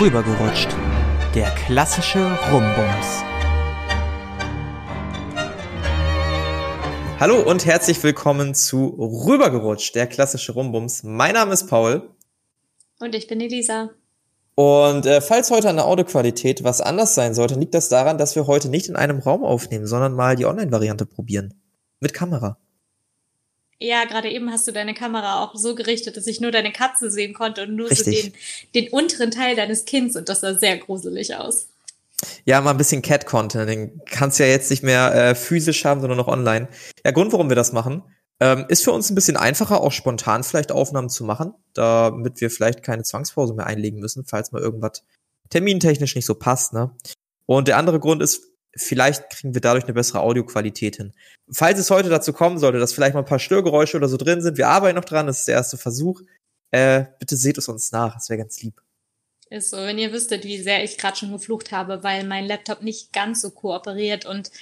Rübergerutscht. Der klassische Rumbums. Hallo und herzlich willkommen zu Rübergerutscht, der klassische Rumbums. Mein Name ist Paul. Und ich bin Elisa. Und äh, falls heute an der Audioqualität was anders sein sollte, liegt das daran, dass wir heute nicht in einem Raum aufnehmen, sondern mal die Online-Variante probieren. Mit Kamera. Ja, gerade eben hast du deine Kamera auch so gerichtet, dass ich nur deine Katze sehen konnte und nur Richtig. so den, den unteren Teil deines Kinns und das sah sehr gruselig aus. Ja, mal ein bisschen Cat-Content. Den kannst du ja jetzt nicht mehr äh, physisch haben, sondern noch online. Der Grund, warum wir das machen, ähm, ist für uns ein bisschen einfacher, auch spontan vielleicht Aufnahmen zu machen, damit wir vielleicht keine Zwangspause mehr einlegen müssen, falls mal irgendwas termintechnisch nicht so passt. Ne? Und der andere Grund ist, vielleicht kriegen wir dadurch eine bessere Audioqualität hin. Falls es heute dazu kommen sollte, dass vielleicht mal ein paar Störgeräusche oder so drin sind, wir arbeiten noch dran, das ist der erste Versuch. Äh, bitte seht es uns nach, das wäre ganz lieb. Ist so, wenn ihr wüsstet, wie sehr ich gerade schon geflucht habe, weil mein Laptop nicht ganz so kooperiert und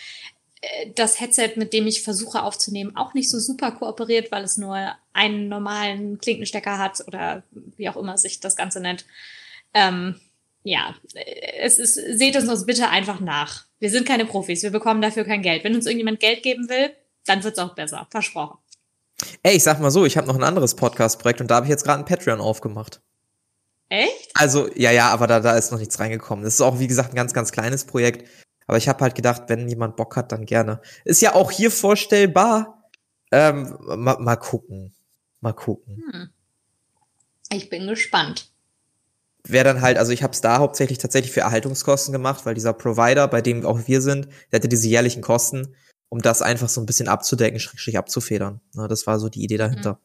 äh, das Headset, mit dem ich versuche aufzunehmen, auch nicht so super kooperiert, weil es nur einen normalen Klinkenstecker hat oder wie auch immer sich das Ganze nennt. Ähm, ja, es ist, seht es uns bitte einfach nach. Wir sind keine Profis, wir bekommen dafür kein Geld. Wenn uns irgendjemand Geld geben will, dann wird's auch besser. Versprochen. Ey, ich sag mal so, ich habe noch ein anderes Podcast-Projekt und da habe ich jetzt gerade ein Patreon aufgemacht. Echt? Also, ja, ja, aber da, da ist noch nichts reingekommen. Das ist auch, wie gesagt, ein ganz, ganz kleines Projekt. Aber ich habe halt gedacht, wenn jemand Bock hat, dann gerne. Ist ja auch hier vorstellbar. Ähm, mal, mal gucken. Mal gucken. Hm. Ich bin gespannt wäre dann halt, also ich habe es da hauptsächlich tatsächlich für Erhaltungskosten gemacht, weil dieser Provider, bei dem auch wir sind, der hatte diese jährlichen Kosten, um das einfach so ein bisschen abzudecken, schrägstrich abzufedern. Na, das war so die Idee dahinter. Mhm.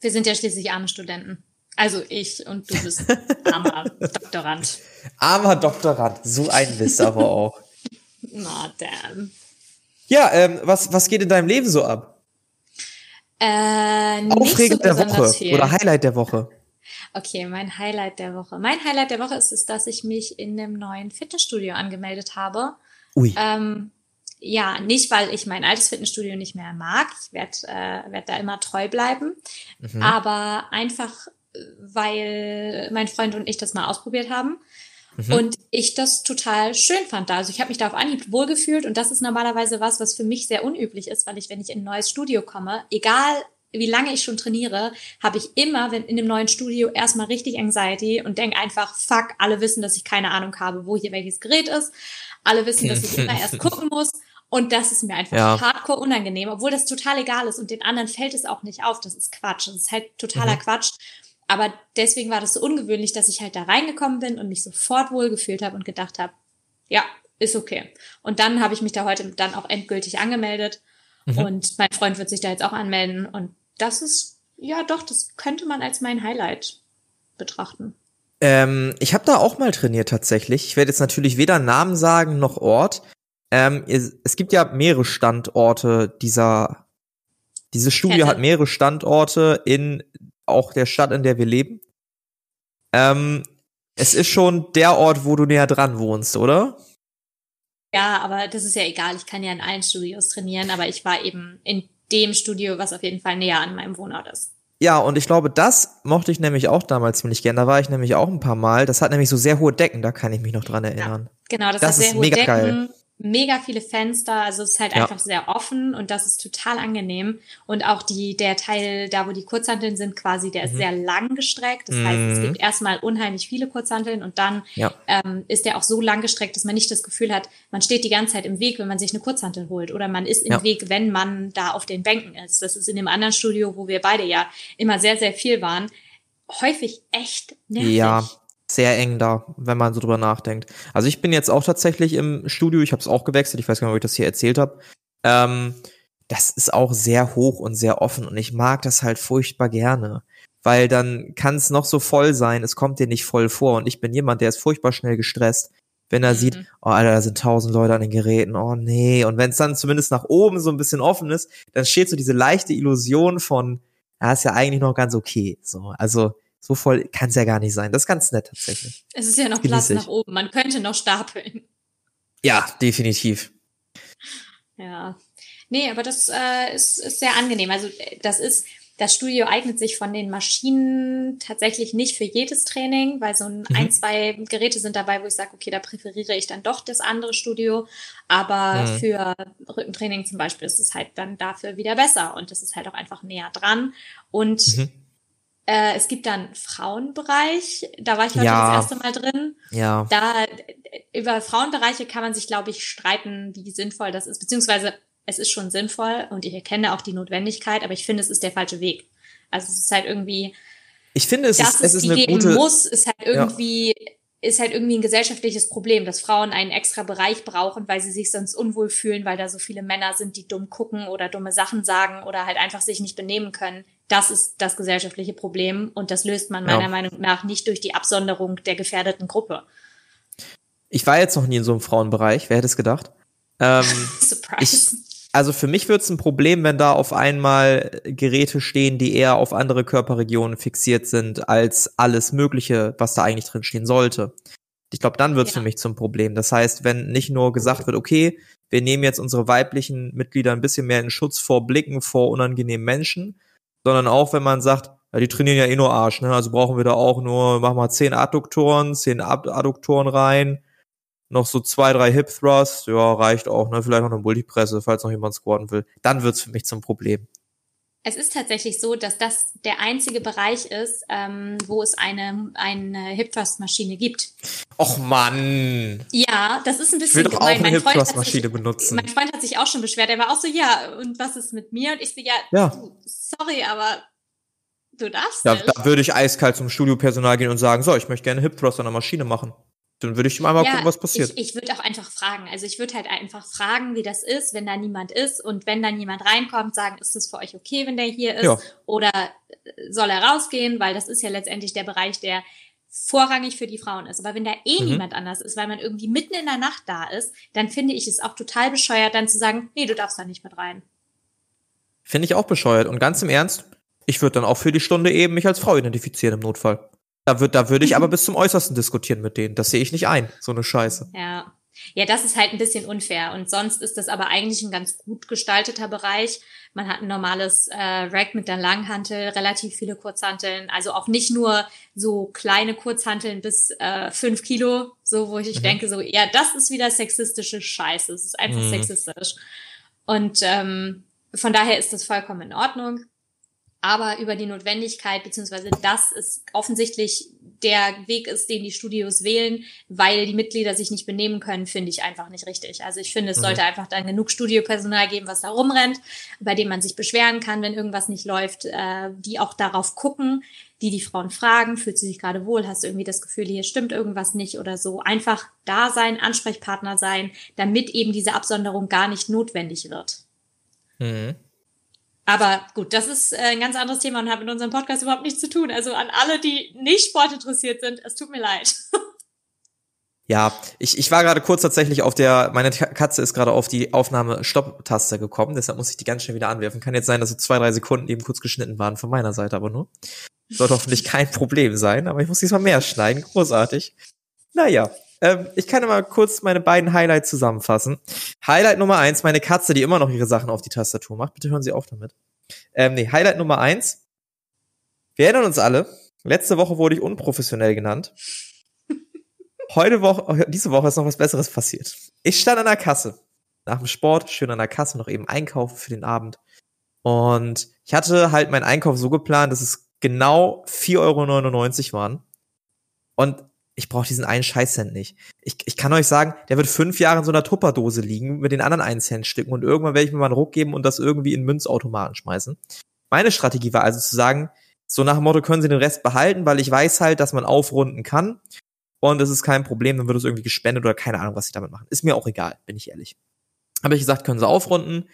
Wir sind ja schließlich arme Studenten. Also ich und du bist armer Doktorand. Armer Doktorand, so ein Mist aber auch. Na, damn. Ja, ähm, was, was geht in deinem Leben so ab? Äh, Aufregung so der Woche viel. oder Highlight der Woche. Okay, mein Highlight der Woche. Mein Highlight der Woche ist es, dass ich mich in einem neuen Fitnessstudio angemeldet habe. Ui. Ähm, ja, nicht, weil ich mein altes Fitnessstudio nicht mehr mag. Ich werde äh, werd da immer treu bleiben. Mhm. Aber einfach, weil mein Freund und ich das mal ausprobiert haben. Mhm. Und ich das total schön fand da. Also ich habe mich da auf Anhieb wohlgefühlt und das ist normalerweise was, was für mich sehr unüblich ist, weil ich, wenn ich in ein neues Studio komme, egal wie lange ich schon trainiere, habe ich immer, wenn in dem neuen Studio erstmal richtig Anxiety und denke einfach, fuck, alle wissen, dass ich keine Ahnung habe, wo hier welches Gerät ist. Alle wissen, dass ich immer erst gucken muss. Und das ist mir einfach ja. hardcore unangenehm, obwohl das total egal ist und den anderen fällt es auch nicht auf. Das ist Quatsch. Das ist halt totaler mhm. Quatsch. Aber deswegen war das so ungewöhnlich, dass ich halt da reingekommen bin und mich sofort wohlgefühlt habe und gedacht habe, ja, ist okay. Und dann habe ich mich da heute dann auch endgültig angemeldet. Mhm. Und mein Freund wird sich da jetzt auch anmelden. Und das ist, ja doch, das könnte man als mein Highlight betrachten. Ähm, ich habe da auch mal trainiert tatsächlich. Ich werde jetzt natürlich weder Namen sagen noch Ort. Ähm, es gibt ja mehrere Standorte dieser. Dieses Studio hat mehrere Standorte in auch der Stadt, in der wir leben. Ähm, es ist schon der Ort, wo du näher dran wohnst, oder? Ja, aber das ist ja egal. Ich kann ja in allen Studios trainieren, aber ich war eben in dem Studio, was auf jeden Fall näher an meinem Wohnort ist. Ja, und ich glaube, das mochte ich nämlich auch damals ziemlich gern. Da war ich nämlich auch ein paar Mal. Das hat nämlich so sehr hohe Decken, da kann ich mich noch dran erinnern. Ja, genau, das, das hat sehr hohe Decken. Geil mega viele Fenster, also es ist halt ja. einfach sehr offen und das ist total angenehm. Und auch die, der Teil, da wo die Kurzhanteln sind, quasi, der mhm. ist sehr lang gestreckt. Das mhm. heißt, es mhm. gibt erstmal unheimlich viele Kurzhanteln und dann ja. ähm, ist der auch so lang gestreckt, dass man nicht das Gefühl hat, man steht die ganze Zeit im Weg, wenn man sich eine Kurzhantel holt oder man ist im ja. Weg, wenn man da auf den Bänken ist. Das ist in dem anderen Studio, wo wir beide ja immer sehr, sehr viel waren, häufig echt nervig. Ja, sehr eng da, wenn man so drüber nachdenkt. Also ich bin jetzt auch tatsächlich im Studio, ich habe es auch gewechselt, ich weiß gar nicht, ob ich das hier erzählt habe. Ähm, das ist auch sehr hoch und sehr offen und ich mag das halt furchtbar gerne, weil dann kann es noch so voll sein, es kommt dir nicht voll vor und ich bin jemand, der ist furchtbar schnell gestresst, wenn er mhm. sieht, oh Alter, da sind tausend Leute an den Geräten, oh nee, und wenn es dann zumindest nach oben so ein bisschen offen ist, dann steht so diese leichte Illusion von, ja, ist ja eigentlich noch ganz okay, so, also so voll kann es ja gar nicht sein. Das ist ganz nett tatsächlich. Es ist ja noch Platz nach oben. Man könnte noch stapeln. Ja, definitiv. Ja. Nee, aber das äh, ist, ist sehr angenehm. Also das ist, das Studio eignet sich von den Maschinen tatsächlich nicht für jedes Training, weil so ein, mhm. ein zwei Geräte sind dabei, wo ich sage, okay, da präferiere ich dann doch das andere Studio. Aber mhm. für Rückentraining zum Beispiel ist es halt dann dafür wieder besser und das ist halt auch einfach näher dran. Und mhm. Äh, es gibt dann Frauenbereich, da war ich heute ja. das erste Mal drin. Ja. Da über Frauenbereiche kann man sich, glaube ich, streiten, wie sinnvoll das ist, beziehungsweise es ist schon sinnvoll und ich erkenne auch die Notwendigkeit, aber ich finde, es ist der falsche Weg. Also es ist halt irgendwie, ich finde, es dass ist, es ist die eine geben gute, muss, ist halt irgendwie, ja. Ist halt irgendwie ein gesellschaftliches Problem, dass Frauen einen extra Bereich brauchen, weil sie sich sonst unwohl fühlen, weil da so viele Männer sind, die dumm gucken oder dumme Sachen sagen oder halt einfach sich nicht benehmen können. Das ist das gesellschaftliche Problem und das löst man meiner ja. Meinung nach nicht durch die Absonderung der gefährdeten Gruppe. Ich war jetzt noch nie in so einem Frauenbereich, wer hätte es gedacht? Ähm, Surprise. Ich, also für mich wird es ein Problem, wenn da auf einmal Geräte stehen, die eher auf andere Körperregionen fixiert sind als alles Mögliche, was da eigentlich drin stehen sollte. Ich glaube, dann wird es ja. für mich zum Problem. Das heißt, wenn nicht nur gesagt wird, okay, wir nehmen jetzt unsere weiblichen Mitglieder ein bisschen mehr in Schutz vor Blicken vor unangenehmen Menschen, sondern auch, wenn man sagt, ja, die trainieren ja eh nur Arsch, ne? Also brauchen wir da auch nur, machen wir zehn Adduktoren, zehn Adduktoren rein, noch so zwei, drei Hip Thrusts, ja, reicht auch, ne? Vielleicht noch eine Multipresse, falls noch jemand squatten will. Dann wird's für mich zum Problem. Es ist tatsächlich so, dass das der einzige Bereich ist, ähm, wo es eine, eine Hip Thrust Maschine gibt. Och Mann! Ja, das ist ein bisschen ich will doch gemein. Auch eine Hip Thrust Maschine benutzen. Mein Freund hat sich auch schon beschwert. Er war auch so, ja, und was ist mit mir? Und ich so, ja, ja. Du, sorry, aber du darfst ja, nicht. Da würde ich eiskalt zum Studiopersonal gehen und sagen, so, ich möchte gerne Hip Thrust an der Maschine machen. Dann würde ich mal ja, gucken, was passiert. Ich, ich würde auch einfach fragen. Also ich würde halt einfach fragen, wie das ist, wenn da niemand ist und wenn dann jemand reinkommt, sagen, ist das für euch okay, wenn der hier ist? Ja. Oder soll er rausgehen? Weil das ist ja letztendlich der Bereich, der vorrangig für die Frauen ist. Aber wenn da eh mhm. niemand anders ist, weil man irgendwie mitten in der Nacht da ist, dann finde ich es auch total bescheuert, dann zu sagen, nee, du darfst da nicht mit rein. Finde ich auch bescheuert. Und ganz im Ernst, ich würde dann auch für die Stunde eben mich als Frau identifizieren im Notfall. Da, wird, da würde ich aber bis zum Äußersten diskutieren mit denen. Das sehe ich nicht ein, so eine Scheiße. Ja. Ja, das ist halt ein bisschen unfair. Und sonst ist das aber eigentlich ein ganz gut gestalteter Bereich. Man hat ein normales äh, Rack mit der Langhantel, relativ viele Kurzhanteln. Also auch nicht nur so kleine Kurzhanteln bis äh, fünf Kilo, so wo ich mhm. denke, so, ja, das ist wieder sexistische Scheiße. Es ist einfach mhm. sexistisch. Und ähm, von daher ist das vollkommen in Ordnung aber über die Notwendigkeit, beziehungsweise das ist offensichtlich der Weg ist, den die Studios wählen, weil die Mitglieder sich nicht benehmen können, finde ich einfach nicht richtig. Also ich finde, es mhm. sollte einfach dann genug Studiopersonal geben, was da rumrennt, bei dem man sich beschweren kann, wenn irgendwas nicht läuft, äh, die auch darauf gucken, die die Frauen fragen, fühlt sie sich gerade wohl, hast du irgendwie das Gefühl, hier stimmt irgendwas nicht oder so. Einfach da sein, Ansprechpartner sein, damit eben diese Absonderung gar nicht notwendig wird. Mhm. Aber gut, das ist äh, ein ganz anderes Thema und hat mit unserem Podcast überhaupt nichts zu tun. Also an alle, die nicht sportinteressiert sind, es tut mir leid. Ja, ich, ich war gerade kurz tatsächlich auf der, meine Katze ist gerade auf die Aufnahme-Stopp-Taste gekommen, deshalb muss ich die ganz schnell wieder anwerfen. Kann jetzt sein, dass so zwei, drei Sekunden eben kurz geschnitten waren, von meiner Seite aber nur. Sollte hoffentlich kein Problem sein, aber ich muss diesmal mehr schneiden, großartig. Naja, ähm, ich kann mal kurz meine beiden Highlights zusammenfassen. Highlight Nummer eins, meine Katze, die immer noch ihre Sachen auf die Tastatur macht. Bitte hören Sie auf damit. Ähm, nee, Highlight Nummer eins. Wir erinnern uns alle, letzte Woche wurde ich unprofessionell genannt. Heute Woche, diese Woche ist noch was Besseres passiert. Ich stand an der Kasse. Nach dem Sport, schön an der Kasse, noch eben einkaufen für den Abend. Und ich hatte halt meinen Einkauf so geplant, dass es genau 4,99 Euro waren. Und ich brauche diesen einen Scheißcent nicht. Ich, ich kann euch sagen, der wird fünf Jahre in so einer Tupperdose liegen mit den anderen einen Cent Stücken und irgendwann werde ich mir mal einen Ruck geben und das irgendwie in Münzautomaten schmeißen. Meine Strategie war also zu sagen, so nach dem Motto können sie den Rest behalten, weil ich weiß halt, dass man aufrunden kann und es ist kein Problem, dann wird es irgendwie gespendet oder keine Ahnung, was sie damit machen. Ist mir auch egal, bin ich ehrlich. Habe ich gesagt, können sie aufrunden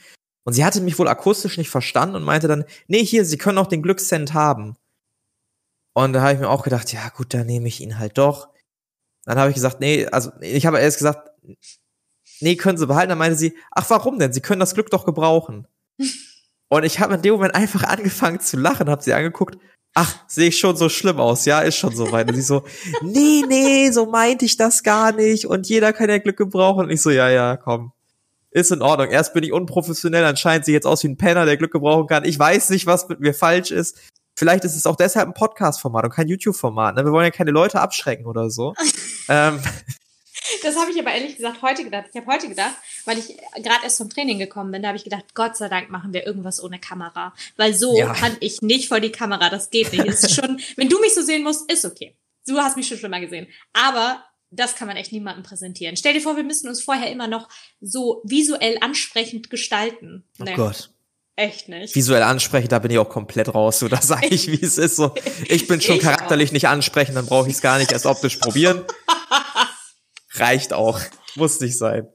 und sie hatte mich wohl akustisch nicht verstanden und meinte dann, nee, hier, sie können auch den Glückscent haben. Und da habe ich mir auch gedacht, ja gut, dann nehme ich ihn halt doch. Dann habe ich gesagt, nee, also ich habe erst gesagt, nee, können Sie behalten. Dann meinte sie, ach, warum denn? Sie können das Glück doch gebrauchen. Und ich habe in dem Moment einfach angefangen zu lachen, habe sie angeguckt. Ach, sehe ich schon so schlimm aus? Ja, ist schon so weit. Und sie so, nee, nee, so meinte ich das gar nicht. Und jeder kann ja Glück gebrauchen. Und ich so, ja, ja, komm. Ist in Ordnung. Erst bin ich unprofessionell, anscheinend sehe ich jetzt aus wie ein Penner, der Glück gebrauchen kann. Ich weiß nicht, was mit mir falsch ist. Vielleicht ist es auch deshalb ein Podcast-Format und kein YouTube-Format. Ne? Wir wollen ja keine Leute abschrecken oder so. ähm. Das habe ich aber ehrlich gesagt heute gedacht. Ich habe heute gedacht, weil ich gerade erst vom Training gekommen bin, da habe ich gedacht, Gott sei Dank machen wir irgendwas ohne Kamera. Weil so ja. kann ich nicht vor die Kamera. Das geht nicht. ist schon, wenn du mich so sehen musst, ist okay. Du hast mich schon schlimmer gesehen. Aber das kann man echt niemandem präsentieren. Stell dir vor, wir müssen uns vorher immer noch so visuell ansprechend gestalten. Oh nee. Gott. Echt nicht. Visuell ansprechend, da bin ich auch komplett raus. So, da sage ich, wie es ist. So, ich bin schon ich charakterlich auch. nicht ansprechend, dann brauche ich es gar nicht erst optisch probieren. Reicht auch. Muss nicht sein.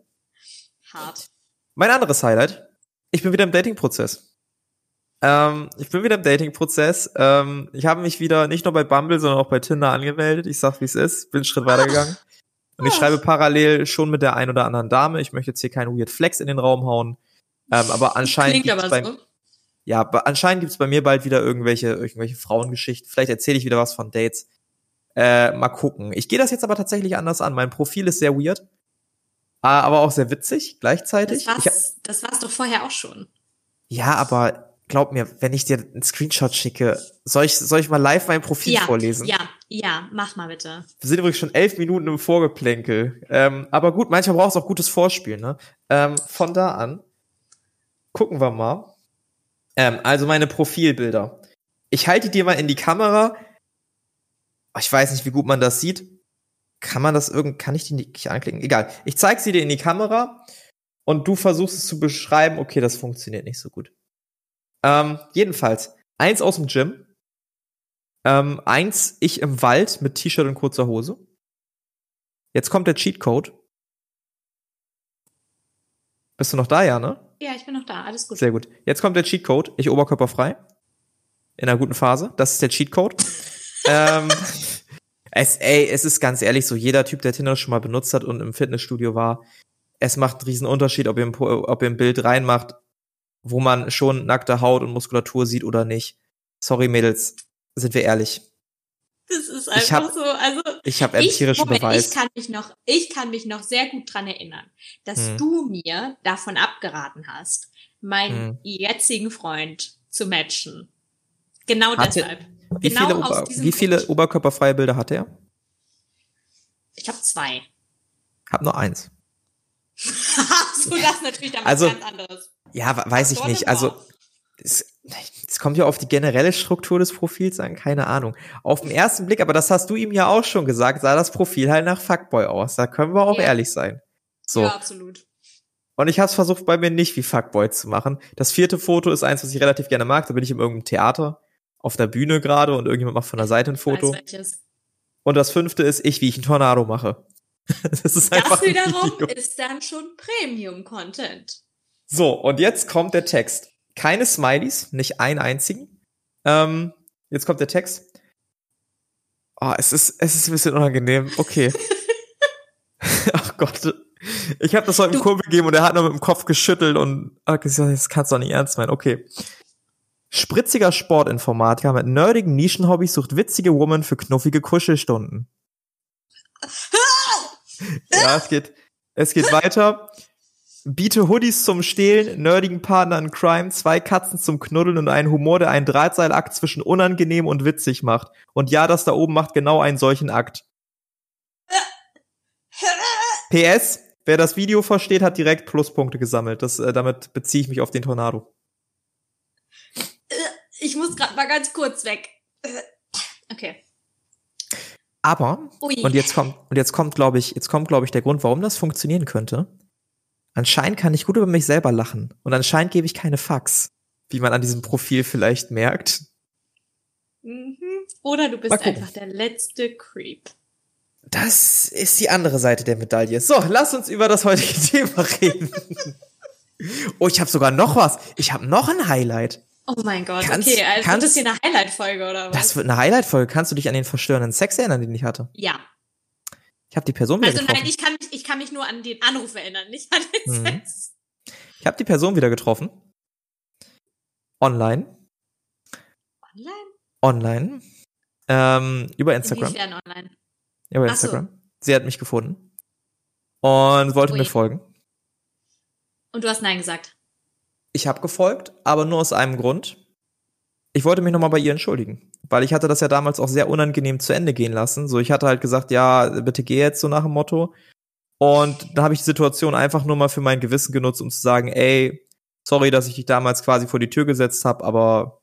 Hart. Mein anderes Highlight. Ich bin wieder im Dating-Prozess. Ähm, ich bin wieder im Dating-Prozess. Ähm, ich habe mich wieder nicht nur bei Bumble, sondern auch bei Tinder angemeldet. Ich sag, wie es ist. Bin einen Schritt weitergegangen. Und ich schreibe parallel schon mit der ein oder anderen Dame. Ich möchte jetzt hier keinen Weird Flex in den Raum hauen. Ähm, aber anscheinend Klingt aber bei, so. ja, anscheinend gibt's bei mir bald wieder irgendwelche, irgendwelche Frauengeschichten. Vielleicht erzähle ich wieder was von Dates. Äh, mal gucken. Ich gehe das jetzt aber tatsächlich anders an. Mein Profil ist sehr weird, aber auch sehr witzig gleichzeitig. Das war's, das war's doch vorher auch schon. Ja, aber glaub mir, wenn ich dir einen Screenshot schicke, soll ich, soll ich mal live mein Profil ja, vorlesen? Ja, ja, mach mal bitte. Wir sind übrigens schon elf Minuten im Vorgeplänkel. Ähm, aber gut, manchmal braucht es auch gutes Vorspiel, ne? Ähm, von da an gucken wir mal. Ähm, also meine Profilbilder. Ich halte dir mal in die Kamera. Ich weiß nicht, wie gut man das sieht. Kann man das irgend, kann ich die nicht anklicken? Egal. Ich zeige sie dir in die Kamera und du versuchst es zu beschreiben. Okay, das funktioniert nicht so gut. Ähm, jedenfalls, eins aus dem Gym. Ähm, eins, ich im Wald mit T-Shirt und kurzer Hose. Jetzt kommt der Cheatcode. Bist du noch da, ja, ne? Ja, ich bin noch da, alles gut. Sehr gut. Jetzt kommt der Cheatcode. Ich oberkörperfrei. In einer guten Phase. Das ist der Cheatcode. ähm, es, ey, es ist ganz ehrlich so, jeder Typ, der Tinder schon mal benutzt hat und im Fitnessstudio war, es macht einen riesen Unterschied, ob ihr, ein, ob ihr ein Bild reinmacht wo man schon nackte Haut und Muskulatur sieht oder nicht. Sorry, Mädels, sind wir ehrlich. Das ist einfach hab, so, also ich habe empirischen ich, Beweis. Ich kann mich noch, ich kann mich noch sehr gut dran erinnern, dass hm. du mir davon abgeraten hast, meinen hm. jetzigen Freund zu matchen. Genau Hatte, deshalb. Wie genau viele, Ober, wie viele oberkörperfreie Bilder hat er? Ich habe zwei. Hab nur eins. so, das natürlich damit also, ganz anderes. Ja, weiß ich nicht. Also es, es kommt ja auf die generelle Struktur des Profils an, keine Ahnung. Auf den ersten Blick, aber das hast du ihm ja auch schon gesagt, sah das Profil halt nach Fuckboy aus. Da können wir auch ja. ehrlich sein. So. Ja, absolut. Und ich habe es versucht, bei mir nicht wie Fuckboy zu machen. Das vierte Foto ist eins, was ich relativ gerne mag. Da bin ich in irgendeinem Theater auf der Bühne gerade und irgendjemand macht von der Seite ein Foto. Und das fünfte ist ich, wie ich einen Tornado mache. das ist einfach das wiederum ist dann schon Premium-Content. So, und jetzt kommt der Text. Keine Smileys, nicht einen einzigen. Ähm, jetzt kommt der Text. Oh, es ist, es ist ein bisschen unangenehm. Okay. Ach Gott. Ich habe das heute einem Kumpel gegeben und er hat nur mit dem Kopf geschüttelt und ach, das kannst du doch nicht ernst meinen. Okay. Spritziger Sportinformatiker mit nerdigen Nischenhobbys sucht witzige Woman für knuffige Kuschelstunden. ja, es geht, es geht weiter biete Hoodies zum Stehlen, nerdigen Partner in Crime, zwei Katzen zum Knuddeln und einen Humor, der einen Drahtseilakt zwischen unangenehm und witzig macht. Und ja, das da oben macht genau einen solchen Akt. PS, wer das Video versteht, hat direkt Pluspunkte gesammelt. Das, äh, damit beziehe ich mich auf den Tornado. Ich muss gerade mal ganz kurz weg. Okay. Aber, Ui. und jetzt kommt, und jetzt kommt, glaube ich, jetzt kommt, glaube ich, der Grund, warum das funktionieren könnte. Anscheinend kann ich gut über mich selber lachen. Und anscheinend gebe ich keine Fax, wie man an diesem Profil vielleicht merkt. Mhm. Oder du bist einfach der letzte Creep. Das ist die andere Seite der Medaille. So, lass uns über das heutige Thema reden. oh, ich habe sogar noch was. Ich habe noch ein Highlight. Oh mein Gott, kannst, okay, also kannst, wird das hier eine Highlight-Folge oder was? Das wird eine Highlight-Folge. Kannst du dich an den verstörenden Sex erinnern, den ich hatte? Ja. Ich habe die Person wieder also getroffen. Also nein, ich kann, mich, ich kann mich nur an den Anruf erinnern, nicht an den mhm. Sex. Ich habe die Person wieder getroffen. Online. Online? Online. Ähm, über Instagram. Inwiefern online? Über Instagram. So. Sie hat mich gefunden und wollte Ui. mir folgen. Und du hast Nein gesagt. Ich habe gefolgt, aber nur aus einem Grund. Ich wollte mich nochmal bei ihr entschuldigen, weil ich hatte das ja damals auch sehr unangenehm zu Ende gehen lassen. So, ich hatte halt gesagt, ja, bitte geh jetzt so nach dem Motto. Und dann habe ich die Situation einfach nur mal für mein Gewissen genutzt, um zu sagen, ey, sorry, dass ich dich damals quasi vor die Tür gesetzt habe, aber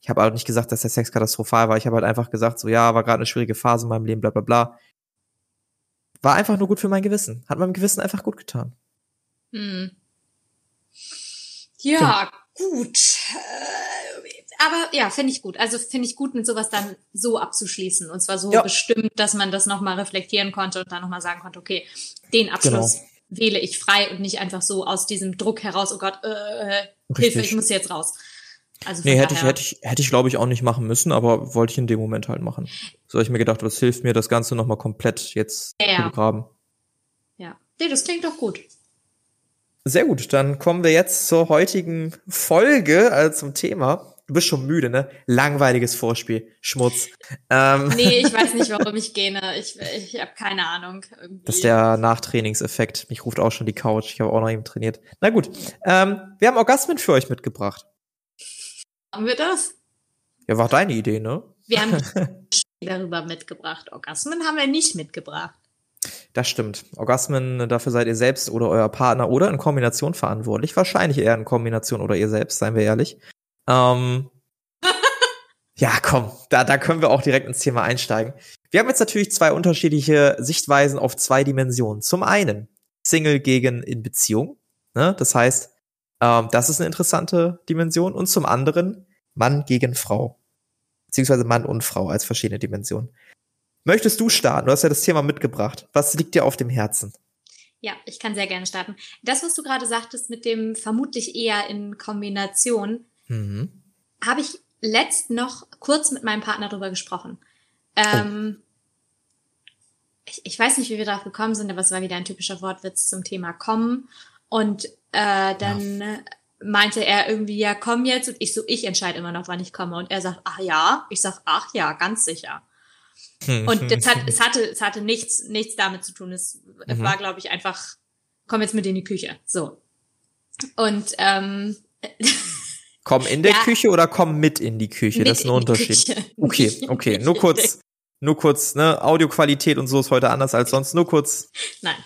ich habe halt nicht gesagt, dass der Sex katastrophal war. Ich habe halt einfach gesagt, so ja, war gerade eine schwierige Phase in meinem Leben, bla bla bla. War einfach nur gut für mein Gewissen. Hat meinem Gewissen einfach gut getan. Hm. Ja, so. gut. Äh, aber ja, finde ich gut. Also finde ich gut, mit sowas dann so abzuschließen. Und zwar so ja. bestimmt, dass man das nochmal reflektieren konnte und dann nochmal sagen konnte, okay, den Abschluss genau. wähle ich frei und nicht einfach so aus diesem Druck heraus, oh Gott, äh, Hilfe, ich muss jetzt raus. Also nee, hätte ich, hätte ich, hätte ich, glaube ich, auch nicht machen müssen, aber wollte ich in dem Moment halt machen. So habe ich mir gedacht, was hilft mir, das Ganze nochmal komplett jetzt ja. zu begraben. Ja. Nee, das klingt doch gut. Sehr gut, dann kommen wir jetzt zur heutigen Folge, also zum Thema. Du bist schon müde, ne? Langweiliges Vorspiel, Schmutz. Ähm. Nee, ich weiß nicht, warum ich gähne. Ich, ich habe keine Ahnung. Irgendwie. Das ist der Nachtrainingseffekt. Mich ruft auch schon die Couch. Ich habe auch noch eben trainiert. Na gut, ähm, wir haben Orgasmen für euch mitgebracht. Haben wir das? Ja, war deine Idee, ne? Wir haben darüber mitgebracht. Orgasmen haben wir nicht mitgebracht. Das stimmt. Orgasmen, dafür seid ihr selbst oder euer Partner oder in Kombination verantwortlich. Wahrscheinlich eher in Kombination oder ihr selbst, seien wir ehrlich. Ähm, ja, komm, da, da können wir auch direkt ins Thema einsteigen. Wir haben jetzt natürlich zwei unterschiedliche Sichtweisen auf zwei Dimensionen. Zum einen Single gegen in Beziehung. Ne? Das heißt, ähm, das ist eine interessante Dimension. Und zum anderen Mann gegen Frau. Beziehungsweise Mann und Frau als verschiedene Dimensionen. Möchtest du starten? Du hast ja das Thema mitgebracht. Was liegt dir auf dem Herzen? Ja, ich kann sehr gerne starten. Das, was du gerade sagtest mit dem vermutlich eher in Kombination, mhm. habe ich letzt noch kurz mit meinem Partner drüber gesprochen. Ähm, oh. ich, ich weiß nicht, wie wir darauf gekommen sind, aber es war wieder ein typischer Wortwitz zum Thema kommen. Und äh, dann ja. meinte er irgendwie, ja, komm jetzt. Und ich so, ich entscheide immer noch, wann ich komme. Und er sagt, ach ja. Ich sag, ach ja, ganz sicher. Und das hat, es hatte, es hatte nichts, nichts damit zu tun. Es mhm. war, glaube ich, einfach, komm jetzt mit in die Küche. So. Und ähm, Komm in der ja, Küche oder komm mit in die Küche? Das ist ein Unterschied. Okay, okay. Nur kurz, nur kurz, ne? Audioqualität und so ist heute anders als sonst. Nur kurz. Nein.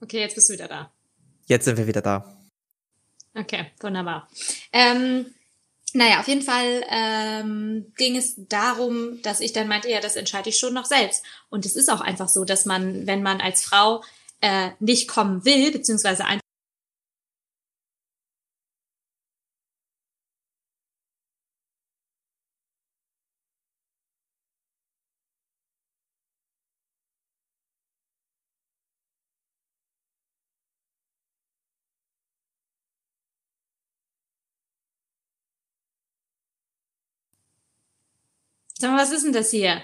Okay, jetzt bist du wieder da. Jetzt sind wir wieder da. Okay, wunderbar. Ähm, naja, auf jeden Fall ähm, ging es darum, dass ich dann meinte, ja, das entscheide ich schon noch selbst. Und es ist auch einfach so, dass man, wenn man als Frau äh, nicht kommen will, beziehungsweise einfach Sag mal, was ist denn das hier?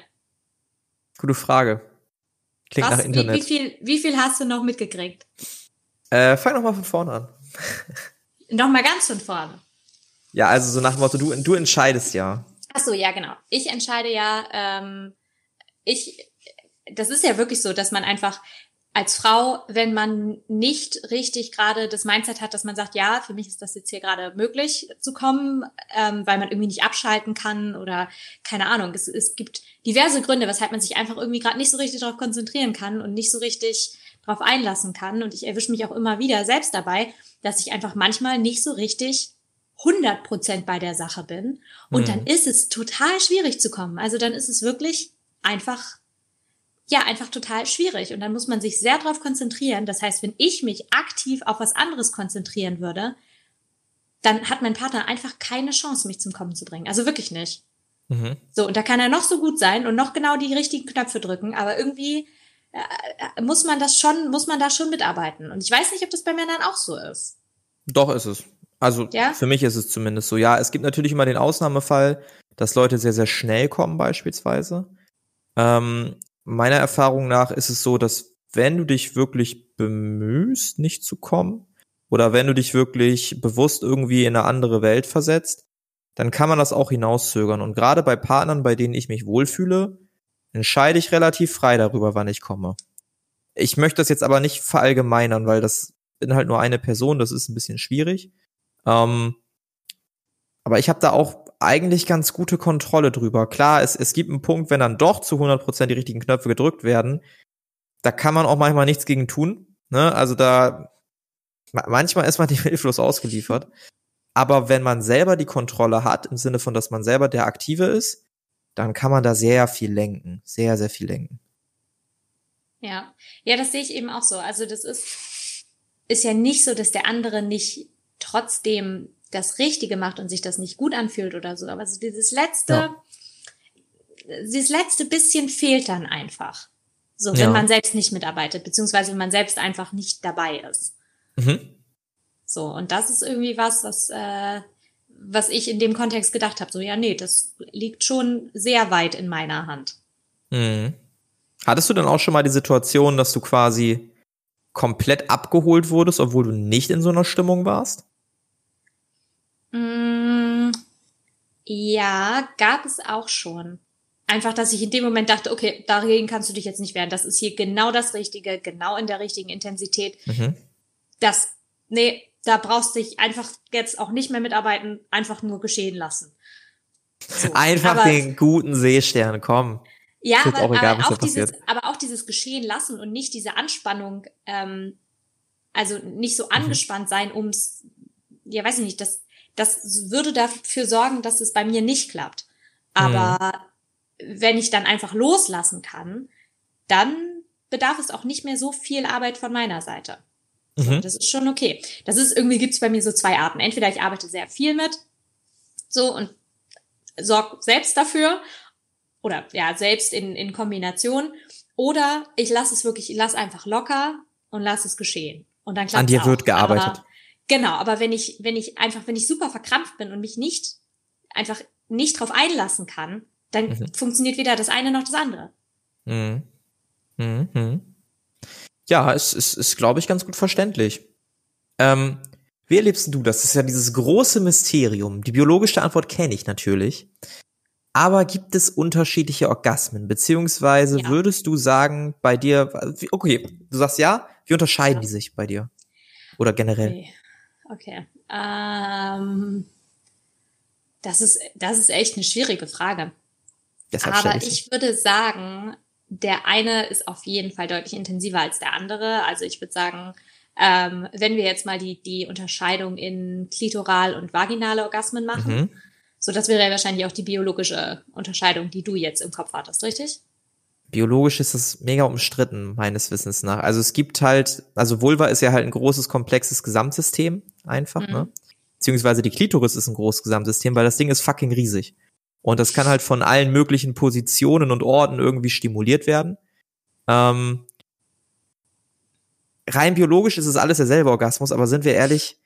Gute Frage. Klingt was, nach Internet. Wie, wie, viel, wie viel hast du noch mitgekriegt? Äh, fang noch mal von vorne an. noch mal ganz von vorne. Ja, also so nach dem Motto, du, du entscheidest ja. Ach so, ja, genau. Ich entscheide ja, ähm, ich, das ist ja wirklich so, dass man einfach, als Frau, wenn man nicht richtig gerade das Mindset hat, dass man sagt, ja, für mich ist das jetzt hier gerade möglich zu kommen, ähm, weil man irgendwie nicht abschalten kann oder keine Ahnung. Es, es gibt diverse Gründe, weshalb man sich einfach irgendwie gerade nicht so richtig darauf konzentrieren kann und nicht so richtig darauf einlassen kann. Und ich erwische mich auch immer wieder selbst dabei, dass ich einfach manchmal nicht so richtig 100 Prozent bei der Sache bin. Und mhm. dann ist es total schwierig zu kommen. Also dann ist es wirklich einfach ja, einfach total schwierig. Und dann muss man sich sehr darauf konzentrieren. Das heißt, wenn ich mich aktiv auf was anderes konzentrieren würde, dann hat mein Partner einfach keine Chance, mich zum Kommen zu bringen. Also wirklich nicht. Mhm. So, und da kann er noch so gut sein und noch genau die richtigen Knöpfe drücken, aber irgendwie äh, muss man das schon, muss man da schon mitarbeiten. Und ich weiß nicht, ob das bei Männern auch so ist. Doch ist es. Also ja? für mich ist es zumindest so. Ja, es gibt natürlich immer den Ausnahmefall, dass Leute sehr, sehr schnell kommen beispielsweise. Ähm, meiner Erfahrung nach ist es so, dass wenn du dich wirklich bemühst, nicht zu kommen, oder wenn du dich wirklich bewusst irgendwie in eine andere Welt versetzt, dann kann man das auch hinauszögern. Und gerade bei Partnern, bei denen ich mich wohlfühle, entscheide ich relativ frei darüber, wann ich komme. Ich möchte das jetzt aber nicht verallgemeinern, weil das bin halt nur eine Person, das ist ein bisschen schwierig. Ähm, aber ich habe da auch eigentlich ganz gute Kontrolle drüber. Klar, es, es gibt einen Punkt, wenn dann doch zu 100% die richtigen Knöpfe gedrückt werden, da kann man auch manchmal nichts gegen tun. Ne? Also da, manchmal ist man dem hilflos ausgeliefert. Aber wenn man selber die Kontrolle hat, im Sinne von, dass man selber der Aktive ist, dann kann man da sehr viel lenken. Sehr, sehr viel lenken. Ja. Ja, das sehe ich eben auch so. Also das ist, ist ja nicht so, dass der andere nicht trotzdem das Richtige macht und sich das nicht gut anfühlt oder so. Aber so dieses letzte, ja. dieses letzte bisschen fehlt dann einfach. So, wenn ja. man selbst nicht mitarbeitet, beziehungsweise wenn man selbst einfach nicht dabei ist. Mhm. So, und das ist irgendwie was, was, äh, was ich in dem Kontext gedacht habe. So, ja, nee, das liegt schon sehr weit in meiner Hand. Mhm. Hattest du dann auch schon mal die Situation, dass du quasi komplett abgeholt wurdest, obwohl du nicht in so einer Stimmung warst? Mm, ja, gab es auch schon. Einfach, dass ich in dem Moment dachte, okay, dagegen kannst du dich jetzt nicht wehren. Das ist hier genau das Richtige, genau in der richtigen Intensität. Mhm. Das, nee, da brauchst du dich einfach jetzt auch nicht mehr mitarbeiten, einfach nur geschehen lassen. So. Einfach aber, den guten Seestern, komm. Ja, aber, auch, egal, aber, auch dieses, aber auch dieses Geschehen lassen und nicht diese Anspannung, ähm, also nicht so mhm. angespannt sein, ums, ja, weiß ich nicht, das, das würde dafür sorgen, dass es bei mir nicht klappt. Aber mhm. wenn ich dann einfach loslassen kann, dann bedarf es auch nicht mehr so viel Arbeit von meiner Seite. Mhm. Das ist schon okay. Das ist irgendwie gibt's bei mir so zwei Arten. Entweder ich arbeite sehr viel mit, so und sorg selbst dafür oder ja selbst in in Kombination, oder ich lasse es wirklich, ich lass einfach locker und lass es geschehen. Und dann klappt An dir auch. wird gearbeitet. Aber, genau, aber wenn ich wenn ich einfach wenn ich super verkrampft bin und mich nicht einfach nicht drauf einlassen kann, dann mhm. funktioniert weder das eine noch das andere. Mhm. Mhm. mhm. Ja, es ist, ist glaube ich, ganz gut verständlich. Ähm, wie erlebst du das? Das ist ja dieses große Mysterium. Die biologische Antwort kenne ich natürlich. Aber gibt es unterschiedliche Orgasmen? Beziehungsweise ja. würdest du sagen, bei dir, okay, du sagst ja, wie unterscheiden ja. die sich bei dir? Oder generell? Okay. Okay. Ähm, das ist, das ist echt eine schwierige Frage. Deshalb Aber ich, würde sagen, der eine ist auf jeden Fall deutlich intensiver als der andere. Also ich würde sagen, ähm, wenn wir jetzt mal die, die Unterscheidung in klitoral und vaginale Orgasmen machen, mhm. so das wäre ja wahrscheinlich auch die biologische Unterscheidung, die du jetzt im Kopf hattest, richtig? Biologisch ist es mega umstritten, meines Wissens nach. Also es gibt halt, also Vulva ist ja halt ein großes, komplexes Gesamtsystem, einfach, mhm. ne? Beziehungsweise die Klitoris ist ein großes Gesamtsystem, weil das Ding ist fucking riesig. Und das kann halt von allen möglichen Positionen und Orten irgendwie stimuliert werden. Ähm, rein biologisch ist es alles derselbe Orgasmus, aber sind wir ehrlich,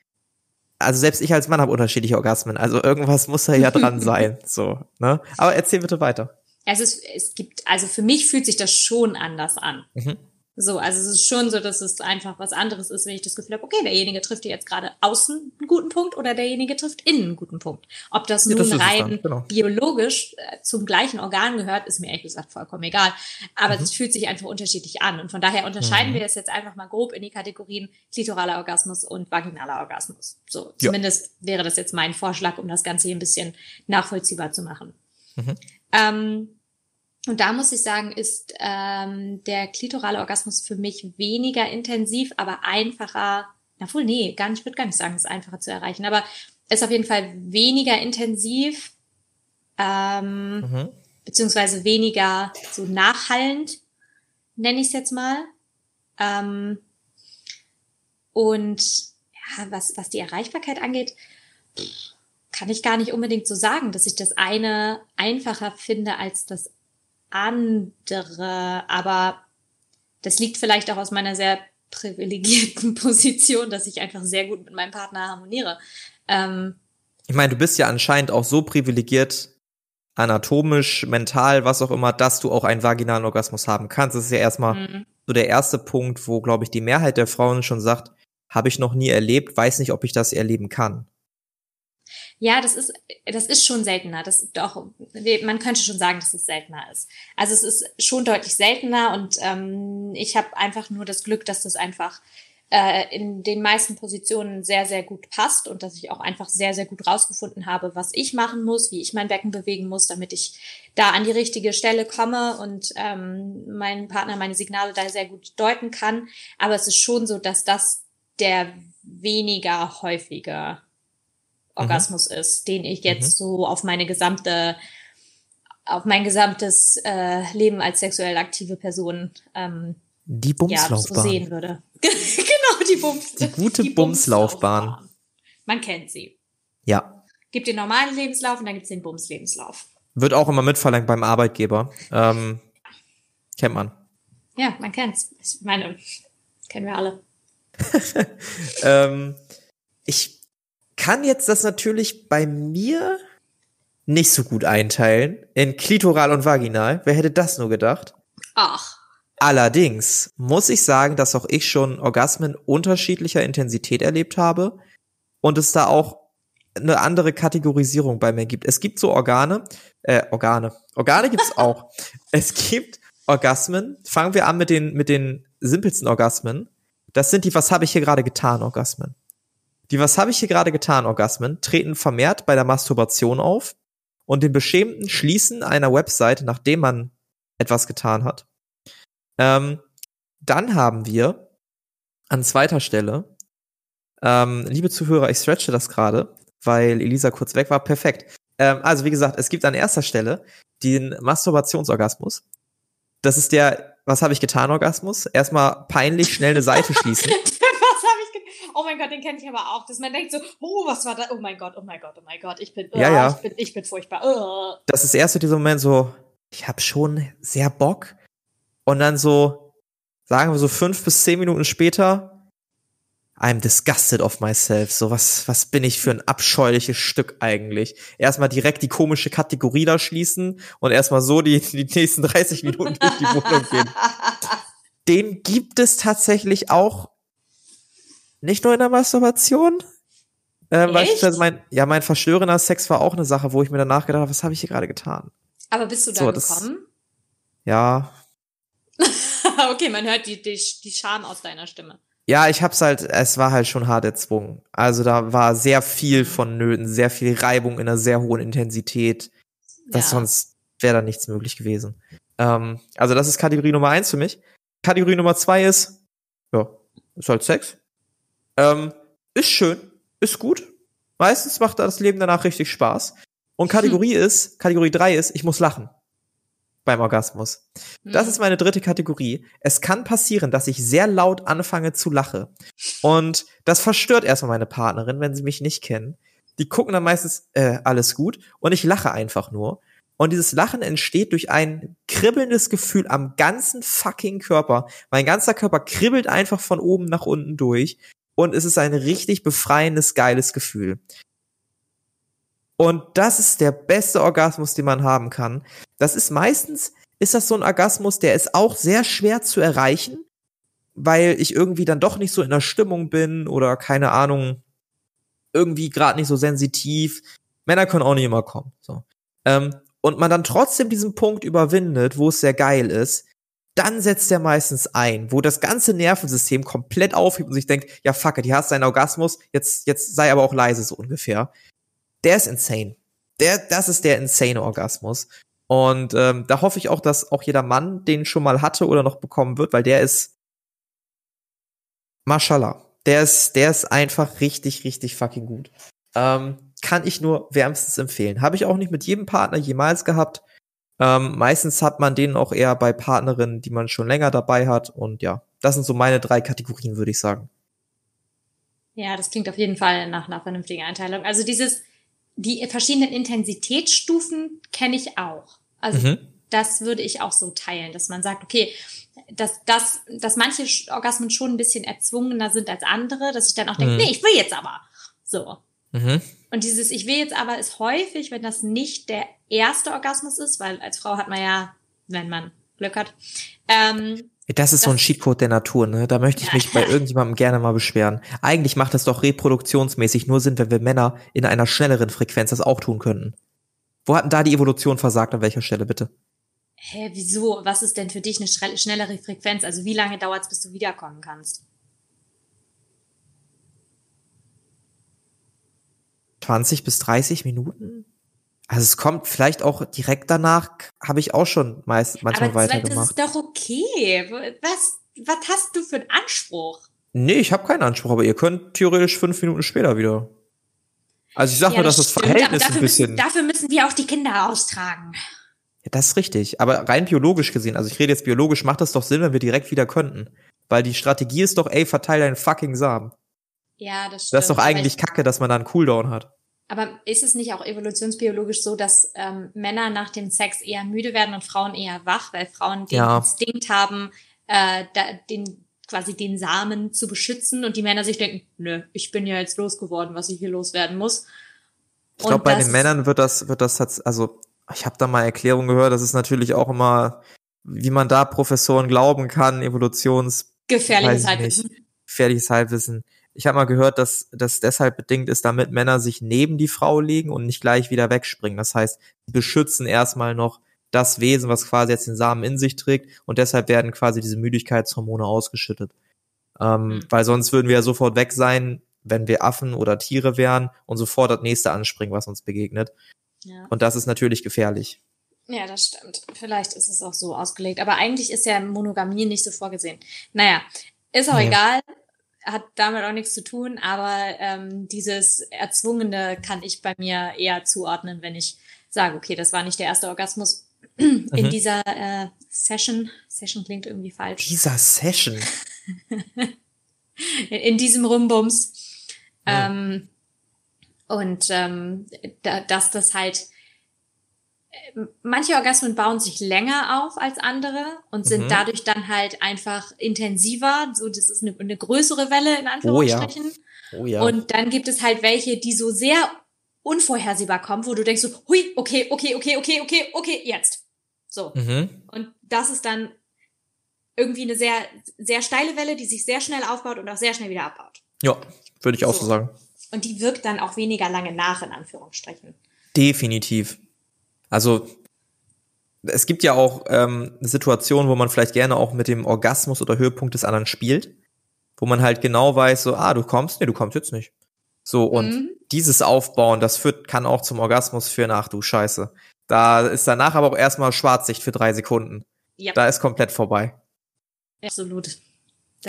also selbst ich als Mann habe unterschiedliche Orgasmen, also irgendwas muss da ja dran sein, so, ne? Aber erzähl bitte weiter. Es ist, es gibt, also für mich fühlt sich das schon anders an. Mhm. So, also es ist schon so, dass es einfach was anderes ist, wenn ich das Gefühl habe, okay, derjenige trifft jetzt gerade außen einen guten Punkt oder derjenige trifft innen einen guten Punkt. Ob das nun ja, das rein genau. biologisch äh, zum gleichen Organ gehört, ist mir ehrlich gesagt vollkommen egal. Aber mhm. es fühlt sich einfach unterschiedlich an. Und von daher unterscheiden mhm. wir es jetzt einfach mal grob in die Kategorien klitoraler Orgasmus und vaginaler Orgasmus. So, zumindest ja. wäre das jetzt mein Vorschlag, um das Ganze hier ein bisschen nachvollziehbar zu machen. Mhm. Ähm, und da muss ich sagen, ist ähm, der klitorale Orgasmus für mich weniger intensiv, aber einfacher. Na wohl, nee, gar nicht, ich würde gar nicht sagen, es ist einfacher zu erreichen, aber ist auf jeden Fall weniger intensiv, ähm, mhm. beziehungsweise weniger so nachhallend, nenne ich es jetzt mal. Ähm, und ja, was, was die Erreichbarkeit angeht, kann ich gar nicht unbedingt so sagen, dass ich das eine einfacher finde als das andere, aber das liegt vielleicht auch aus meiner sehr privilegierten Position, dass ich einfach sehr gut mit meinem Partner harmoniere. Ähm, ich meine, du bist ja anscheinend auch so privilegiert anatomisch, mental, was auch immer, dass du auch einen vaginalen Orgasmus haben kannst. Das ist ja erstmal mhm. so der erste Punkt, wo, glaube ich, die Mehrheit der Frauen schon sagt, habe ich noch nie erlebt, weiß nicht, ob ich das erleben kann. Ja, das ist, das ist schon seltener. Das doch, man könnte schon sagen, dass es seltener ist. Also es ist schon deutlich seltener und ähm, ich habe einfach nur das Glück, dass das einfach äh, in den meisten Positionen sehr, sehr gut passt und dass ich auch einfach sehr, sehr gut rausgefunden habe, was ich machen muss, wie ich mein Becken bewegen muss, damit ich da an die richtige Stelle komme und ähm, mein Partner meine Signale da sehr gut deuten kann. Aber es ist schon so, dass das der weniger häufige Orgasmus mhm. ist, den ich jetzt mhm. so auf meine gesamte, auf mein gesamtes äh, Leben als sexuell aktive Person ähm, die Bumslaufbahn ja, so sehen würde. genau, die Bums. Die gute die Bumslaufbahn. Bumslaufbahn. Man kennt sie. Ja. Gibt den normalen Lebenslauf und dann gibt's den Bumslebenslauf. Wird auch immer mitverlangt beim Arbeitgeber. Ähm, kennt man. Ja, man kennt's. Ich meine, kennen wir alle. ähm, ich kann jetzt das natürlich bei mir nicht so gut einteilen in klitoral und vaginal. Wer hätte das nur gedacht? Ach. Allerdings muss ich sagen, dass auch ich schon Orgasmen unterschiedlicher Intensität erlebt habe und es da auch eine andere Kategorisierung bei mir gibt. Es gibt so Organe, äh, Organe. Organe gibt's auch. Es gibt Orgasmen. Fangen wir an mit den, mit den simpelsten Orgasmen. Das sind die, was habe ich hier gerade getan, Orgasmen. Die Was habe ich hier gerade getan Orgasmen treten vermehrt bei der Masturbation auf und den beschämten Schließen einer Website, nachdem man etwas getan hat. Ähm, dann haben wir an zweiter Stelle, ähm, liebe Zuhörer, ich stretche das gerade, weil Elisa kurz weg war. Perfekt. Ähm, also wie gesagt, es gibt an erster Stelle den Masturbationsorgasmus. Das ist der, was habe ich getan, Orgasmus. Erstmal peinlich schnell eine Seite schließen. oh mein Gott, den kenne ich aber auch, dass man denkt so, oh, was war da? Oh mein Gott, oh mein Gott, oh mein Gott, ich bin, oh, ja, ja. ich bin, ich bin furchtbar. Oh. Das ist erst so dieser Moment so, ich habe schon sehr Bock. Und dann so, sagen wir so fünf bis zehn Minuten später, I'm disgusted of myself. So, was, was bin ich für ein abscheuliches Stück eigentlich? Erstmal direkt die komische Kategorie da schließen und erstmal so die, die nächsten 30 Minuten durch die Wohnung gehen. Den gibt es tatsächlich auch nicht nur in der Masturbation. Äh, beispielsweise mein, ja, mein verstörender Sex war auch eine Sache, wo ich mir danach gedacht habe, was habe ich hier gerade getan? Aber bist du da so, gekommen? ja. okay, man hört die, die, die Scham aus deiner Stimme. Ja, ich hab's halt, es war halt schon hart erzwungen. Also da war sehr viel von Nöten, sehr viel Reibung in einer sehr hohen Intensität. Das ja. sonst wäre da nichts möglich gewesen. Ähm, also das ist Kategorie Nummer eins für mich. Kategorie Nummer zwei ist, ja, ist halt Sex. Ähm, ist schön, ist gut. Meistens macht das Leben danach richtig Spaß. Und Kategorie hm. ist, Kategorie drei ist, ich muss lachen. Beim Orgasmus. Hm. Das ist meine dritte Kategorie. Es kann passieren, dass ich sehr laut anfange zu lachen. Und das verstört erstmal meine Partnerin, wenn sie mich nicht kennen. Die gucken dann meistens, äh, alles gut. Und ich lache einfach nur. Und dieses Lachen entsteht durch ein kribbelndes Gefühl am ganzen fucking Körper. Mein ganzer Körper kribbelt einfach von oben nach unten durch und es ist ein richtig befreiendes, geiles Gefühl. Und das ist der beste Orgasmus, den man haben kann. Das ist meistens, ist das so ein Orgasmus, der ist auch sehr schwer zu erreichen, weil ich irgendwie dann doch nicht so in der Stimmung bin oder keine Ahnung, irgendwie gerade nicht so sensitiv. Männer können auch nicht immer kommen. So. Ähm, und man dann trotzdem diesen Punkt überwindet, wo es sehr geil ist, dann setzt er meistens ein, wo das ganze Nervensystem komplett aufhebt und sich denkt, ja fuck it, hier hast du einen Orgasmus, jetzt, jetzt sei aber auch leise so ungefähr. Der ist insane. Der, das ist der insane Orgasmus. Und ähm, da hoffe ich auch, dass auch jeder Mann den schon mal hatte oder noch bekommen wird, weil der ist Mashallah. Der ist, der ist einfach richtig, richtig fucking gut. Ähm, kann ich nur wärmstens empfehlen. Habe ich auch nicht mit jedem Partner jemals gehabt. Ähm, meistens hat man den auch eher bei Partnerinnen, die man schon länger dabei hat. Und ja, das sind so meine drei Kategorien, würde ich sagen. Ja, das klingt auf jeden Fall nach einer vernünftigen Einteilung. Also dieses, die verschiedenen Intensitätsstufen kenne ich auch. Also mhm. das würde ich auch so teilen, dass man sagt, okay, dass, dass, dass manche Orgasmen schon ein bisschen erzwungener sind als andere, dass ich dann auch denke, mhm. nee, ich will jetzt aber. So. Mhm. Und dieses Ich will jetzt aber ist häufig, wenn das nicht der erste Orgasmus ist, weil als Frau hat man ja, wenn man Glück hat, ähm, das ist das so ein Cheatcode der Natur, ne? Da möchte ich mich bei irgendjemandem gerne mal beschweren. Eigentlich macht es doch reproduktionsmäßig nur Sinn, wenn wir Männer in einer schnelleren Frequenz das auch tun könnten. Wo hat denn da die Evolution versagt? An welcher Stelle bitte? Hä, wieso? Was ist denn für dich eine schnellere Frequenz? Also wie lange dauert es, bis du wiederkommen kannst? 20 bis 30 Minuten? Also es kommt vielleicht auch direkt danach, habe ich auch schon meist manchmal Aber weitergemacht. Das ist doch okay. Was, was hast du für einen Anspruch? Nee, ich habe keinen Anspruch, aber ihr könnt theoretisch fünf Minuten später wieder. Also ich sag ja, mal, dass das, das Verhältnis ein bisschen. Dafür müssen wir auch die Kinder austragen. Ja, das ist richtig. Aber rein biologisch gesehen, also ich rede jetzt biologisch, macht das doch Sinn, wenn wir direkt wieder könnten. Weil die Strategie ist doch, ey, verteile deinen fucking Samen. Ja, das stimmt. Das ist doch eigentlich kacke, dass man da einen Cooldown hat. Aber ist es nicht auch evolutionsbiologisch so, dass ähm, Männer nach dem Sex eher müde werden und Frauen eher wach, weil Frauen den ja. Instinkt haben, äh, da, den quasi den Samen zu beschützen und die Männer sich denken, nö, ich bin ja jetzt losgeworden, was ich hier loswerden muss. Ich glaube, bei den Männern wird das, wird das, also ich habe da mal Erklärungen gehört, das ist natürlich auch immer, wie man da Professoren glauben kann, Evolutions gefährliches Halbwissen. Gefährliches Halbwissen ich habe mal gehört, dass das deshalb bedingt ist, damit Männer sich neben die Frau legen und nicht gleich wieder wegspringen. Das heißt, sie beschützen erstmal noch das Wesen, was quasi jetzt den Samen in sich trägt und deshalb werden quasi diese Müdigkeitshormone ausgeschüttet. Ähm, mhm. Weil sonst würden wir ja sofort weg sein, wenn wir Affen oder Tiere wären und sofort das nächste anspringen, was uns begegnet. Ja. Und das ist natürlich gefährlich. Ja, das stimmt. Vielleicht ist es auch so ausgelegt. Aber eigentlich ist ja Monogamie nicht so vorgesehen. Naja, ist auch nee. egal hat damit auch nichts zu tun, aber ähm, dieses Erzwungene kann ich bei mir eher zuordnen, wenn ich sage, okay, das war nicht der erste Orgasmus in mhm. dieser äh, Session. Session klingt irgendwie falsch. Dieser Session. in diesem Rumbums. Ja. Ähm, und ähm, da, dass das halt manche Orgasmen bauen sich länger auf als andere und sind mhm. dadurch dann halt einfach intensiver. So, das ist eine, eine größere Welle in Anführungsstrichen. Oh ja. Oh ja. Und dann gibt es halt welche, die so sehr unvorhersehbar kommen, wo du denkst so, hui, okay, okay, okay, okay, okay, okay, jetzt. So. Mhm. Und das ist dann irgendwie eine sehr, sehr steile Welle, die sich sehr schnell aufbaut und auch sehr schnell wieder abbaut. Ja, würde ich auch so. so sagen. Und die wirkt dann auch weniger lange nach, in Anführungsstrichen. Definitiv. Also es gibt ja auch ähm, Situationen, wo man vielleicht gerne auch mit dem Orgasmus oder Höhepunkt des anderen spielt, wo man halt genau weiß, so, ah, du kommst, nee, du kommst jetzt nicht. So, und mhm. dieses Aufbauen, das führt, kann auch zum Orgasmus führen, ach du Scheiße. Da ist danach aber auch erstmal Schwarzsicht für drei Sekunden. Yep. Da ist komplett vorbei. Absolut. Das,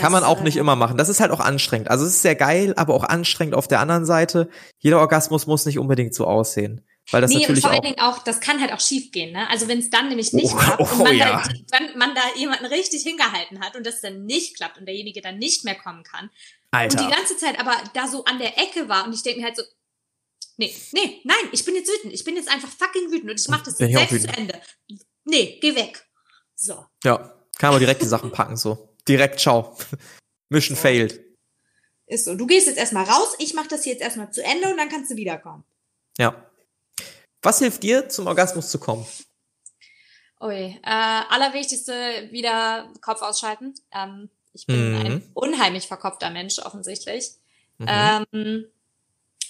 kann man auch nicht äh, immer machen. Das ist halt auch anstrengend. Also es ist sehr geil, aber auch anstrengend auf der anderen Seite. Jeder Orgasmus muss nicht unbedingt so aussehen. Weil das nee, natürlich vor allen Dingen auch, das kann halt auch schief gehen, ne? Also wenn es dann nämlich nicht oh, klappt oh, und man, ja. da, wenn man da jemanden richtig hingehalten hat und das dann nicht klappt und derjenige dann nicht mehr kommen kann Alter. und die ganze Zeit aber da so an der Ecke war und ich denke mir halt so, nee, nee, nein, ich bin jetzt wütend, ich bin jetzt einfach fucking wütend und ich mach das bin selbst zu Ende. Nee, geh weg. So. Ja, kann man direkt die Sachen packen, so. Direkt, ciao. Mission so. failed. Ist so. Du gehst jetzt erstmal raus, ich mach das jetzt erstmal zu Ende und dann kannst du wiederkommen. Ja. Was hilft dir, zum Orgasmus zu kommen? Ui, äh, allerwichtigste wieder Kopf ausschalten. Ähm, ich bin mhm. ein unheimlich verkopfter Mensch offensichtlich. Mhm. Ähm,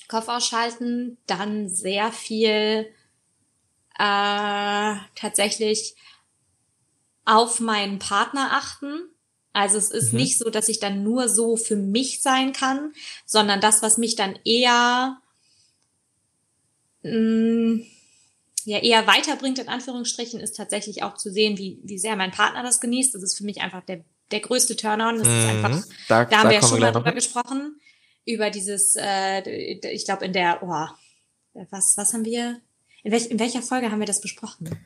Kopf ausschalten, dann sehr viel äh, tatsächlich auf meinen Partner achten. Also es ist mhm. nicht so, dass ich dann nur so für mich sein kann, sondern das, was mich dann eher mh, mm, ja eher weiterbringt, in Anführungsstrichen, ist tatsächlich auch zu sehen, wie, wie sehr mein Partner das genießt. Das ist für mich einfach der, der größte Turn-on. Das ist einfach, mhm. da, da haben da wir ja schon mal drüber gesprochen. Über dieses, äh, ich glaube, in der, oh, was, was haben wir? In, welch, in welcher Folge haben wir das besprochen?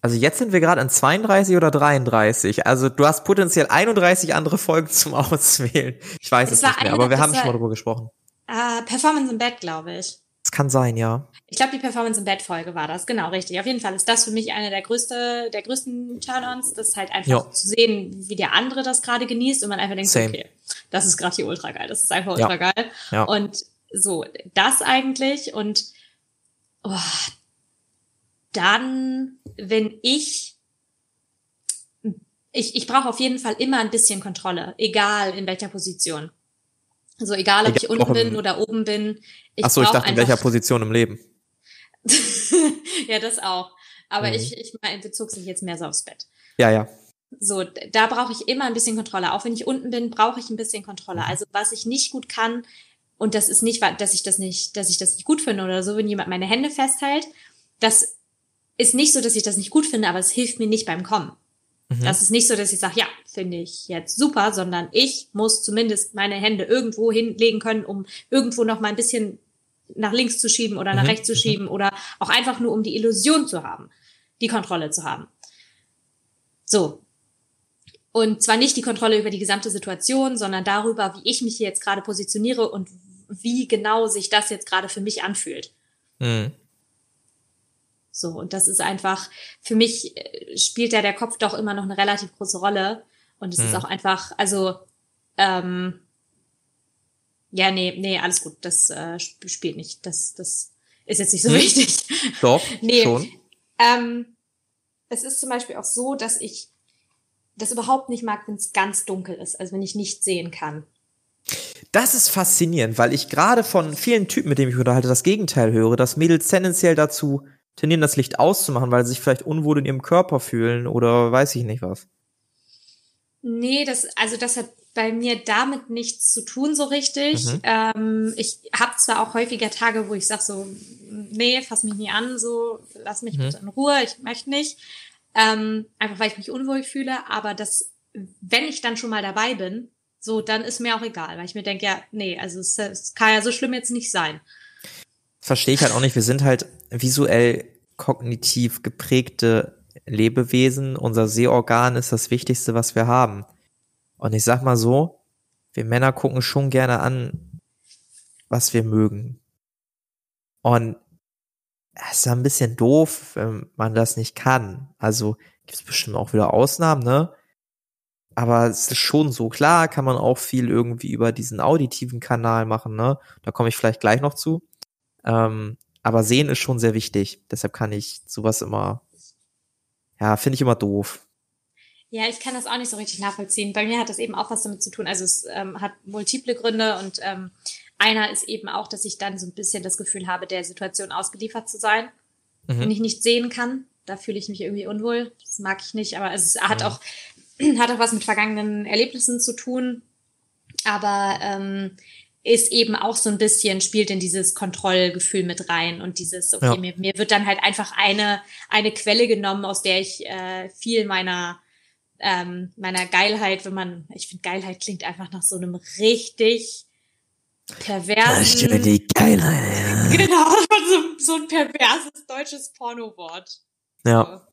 Also jetzt sind wir gerade an 32 oder 33. Also du hast potenziell 31 andere Folgen zum Auswählen. Ich weiß es, es nicht mehr, aber wir haben schon mal drüber gesprochen. Äh, Performance im Bett, glaube ich. Kann sein, ja. Ich glaube, die Performance im Bett-Folge war das. Genau, richtig. Auf jeden Fall ist das für mich eine der größte, der größten Turn-ons, das halt einfach jo. zu sehen, wie der andere das gerade genießt und man einfach denkt, Same. okay, das ist gerade hier ultra geil. Das ist einfach ultra ja. geil. Ja. Und so, das eigentlich und oh, dann, wenn ich ich, ich brauche auf jeden Fall immer ein bisschen Kontrolle, egal in welcher Position. Also egal, ob egal, ich unten bin oder oben bin. Ich Ach so, ich dachte, in welcher Position im Leben. ja, das auch. Aber mhm. ich, ich mein, bezog sich jetzt mehr so aufs Bett. Ja, ja. So, da brauche ich immer ein bisschen Kontrolle. Auch wenn ich unten bin, brauche ich ein bisschen Kontrolle. Mhm. Also was ich nicht gut kann, und das ist nicht, dass ich das nicht, dass ich das nicht gut finde oder so, wenn jemand meine Hände festhält, das ist nicht so, dass ich das nicht gut finde, aber es hilft mir nicht beim Kommen. Mhm. Das ist nicht so, dass ich sage, ja, finde ich jetzt super, sondern ich muss zumindest meine Hände irgendwo hinlegen können, um irgendwo noch mal ein bisschen nach links zu schieben oder nach mhm. rechts zu mhm. schieben oder auch einfach nur, um die Illusion zu haben, die Kontrolle zu haben. So. Und zwar nicht die Kontrolle über die gesamte Situation, sondern darüber, wie ich mich hier jetzt gerade positioniere und wie genau sich das jetzt gerade für mich anfühlt. Mhm. So, und das ist einfach, für mich äh, spielt da der Kopf doch immer noch eine relativ große Rolle. Und es mhm. ist auch einfach, also, ähm, ja, nee, nee, alles gut, das äh, spielt nicht. Das, das ist jetzt nicht so hm? wichtig. Doch, nee. schon. Ähm, es ist zum Beispiel auch so, dass ich das überhaupt nicht mag, wenn es ganz dunkel ist, also wenn ich nicht sehen kann. Das ist faszinierend, weil ich gerade von vielen Typen, mit denen ich unterhalte, das Gegenteil höre, dass Mädels tendenziell dazu tendieren, das Licht auszumachen, weil sie sich vielleicht unwohl in ihrem Körper fühlen oder weiß ich nicht was. Nee, das, also das hat bei mir damit nichts zu tun so richtig. Mhm. Ähm, ich habe zwar auch häufiger Tage, wo ich sag so, nee, fass mich nie an, so, lass mich mhm. bitte in Ruhe, ich möchte nicht. Ähm, einfach weil ich mich unwohl fühle, aber das, wenn ich dann schon mal dabei bin, so, dann ist mir auch egal, weil ich mir denke, ja, nee, also es, es kann ja so schlimm jetzt nicht sein verstehe ich halt auch nicht. Wir sind halt visuell kognitiv geprägte Lebewesen. Unser Sehorgan ist das Wichtigste, was wir haben. Und ich sag mal so, wir Männer gucken schon gerne an, was wir mögen. Und es ist ein bisschen doof, wenn man das nicht kann. Also gibt es bestimmt auch wieder Ausnahmen, ne? Aber es ist schon so klar, kann man auch viel irgendwie über diesen auditiven Kanal machen, ne? Da komme ich vielleicht gleich noch zu. Ähm, aber sehen ist schon sehr wichtig. Deshalb kann ich sowas immer, ja, finde ich immer doof. Ja, ich kann das auch nicht so richtig nachvollziehen. Bei mir hat das eben auch was damit zu tun. Also es ähm, hat multiple Gründe und ähm, einer ist eben auch, dass ich dann so ein bisschen das Gefühl habe, der Situation ausgeliefert zu sein, mhm. wenn ich nicht sehen kann. Da fühle ich mich irgendwie unwohl. Das mag ich nicht, aber es hat mhm. auch hat auch was mit vergangenen Erlebnissen zu tun. Aber ähm, ist eben auch so ein bisschen, spielt in dieses Kontrollgefühl mit rein und dieses, okay, ja. mir, mir wird dann halt einfach eine, eine Quelle genommen, aus der ich äh, viel meiner, ähm, meiner Geilheit, wenn man, ich finde, Geilheit klingt einfach nach so einem richtig perversen. Das die Geilheit. Genau, so, so ein perverses deutsches Pornowort. Ja.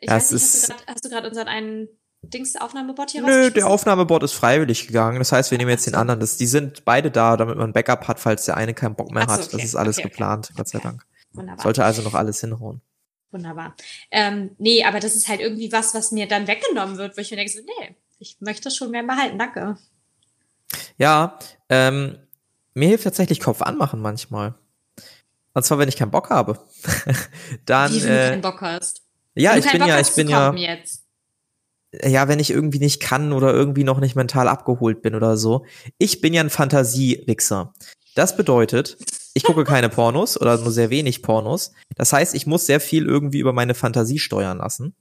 Ich das weiß nicht, hast du gerade unseren einen Dings Aufnahmebot hier Nö, der Aufnahmebot ist freiwillig gegangen. Das heißt, wir nehmen jetzt den anderen. Das, die sind beide da, damit man ein Backup hat, falls der eine keinen Bock mehr so, hat. Okay. Das ist alles okay, geplant, okay. Gott sei Dank. Wunderbar. Sollte also noch alles hinhauen. Wunderbar. Ähm, nee, aber das ist halt irgendwie was, was mir dann weggenommen wird, wo ich mir denke, so, nee, ich möchte das schon mehr behalten, danke. Ja, ähm, mir hilft tatsächlich Kopf anmachen manchmal. Und zwar, wenn ich keinen Bock habe. dann. Wie, wenn äh, du keinen Bock hast? Ja, ich bin ja, ich bin ja. Jetzt ja, wenn ich irgendwie nicht kann oder irgendwie noch nicht mental abgeholt bin oder so. Ich bin ja ein Fantasiewichser. Das bedeutet, ich gucke keine Pornos oder nur sehr wenig Pornos. Das heißt, ich muss sehr viel irgendwie über meine Fantasie steuern lassen.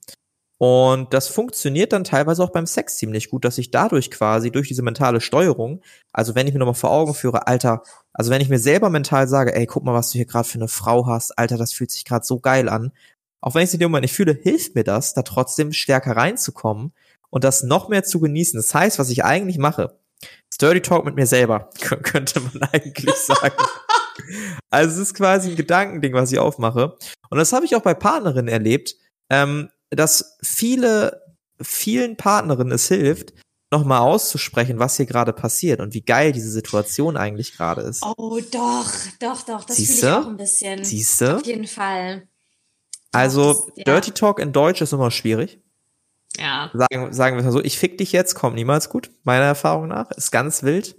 Und das funktioniert dann teilweise auch beim Sex ziemlich gut, dass ich dadurch quasi durch diese mentale Steuerung, also wenn ich mir nochmal vor Augen führe, Alter, also wenn ich mir selber mental sage, ey, guck mal, was du hier gerade für eine Frau hast, Alter, das fühlt sich gerade so geil an, auch wenn ich es in dem Moment nicht fühle, hilft mir das, da trotzdem stärker reinzukommen und das noch mehr zu genießen. Das heißt, was ich eigentlich mache, Sturdy Talk mit mir selber, könnte man eigentlich sagen. also es ist quasi ein Gedankending, was ich aufmache. Und das habe ich auch bei Partnerinnen erlebt, ähm, dass viele, vielen Partnerinnen es hilft, nochmal auszusprechen, was hier gerade passiert und wie geil diese Situation eigentlich gerade ist. Oh, doch, doch, doch, das fühle ich auch ein bisschen. Siehste? Auf jeden Fall. Also, das, ja. Dirty Talk in Deutsch ist immer schwierig. Ja. Sagen, sagen wir es mal so, ich fick dich jetzt, kommt niemals gut, meiner Erfahrung nach. Ist ganz wild.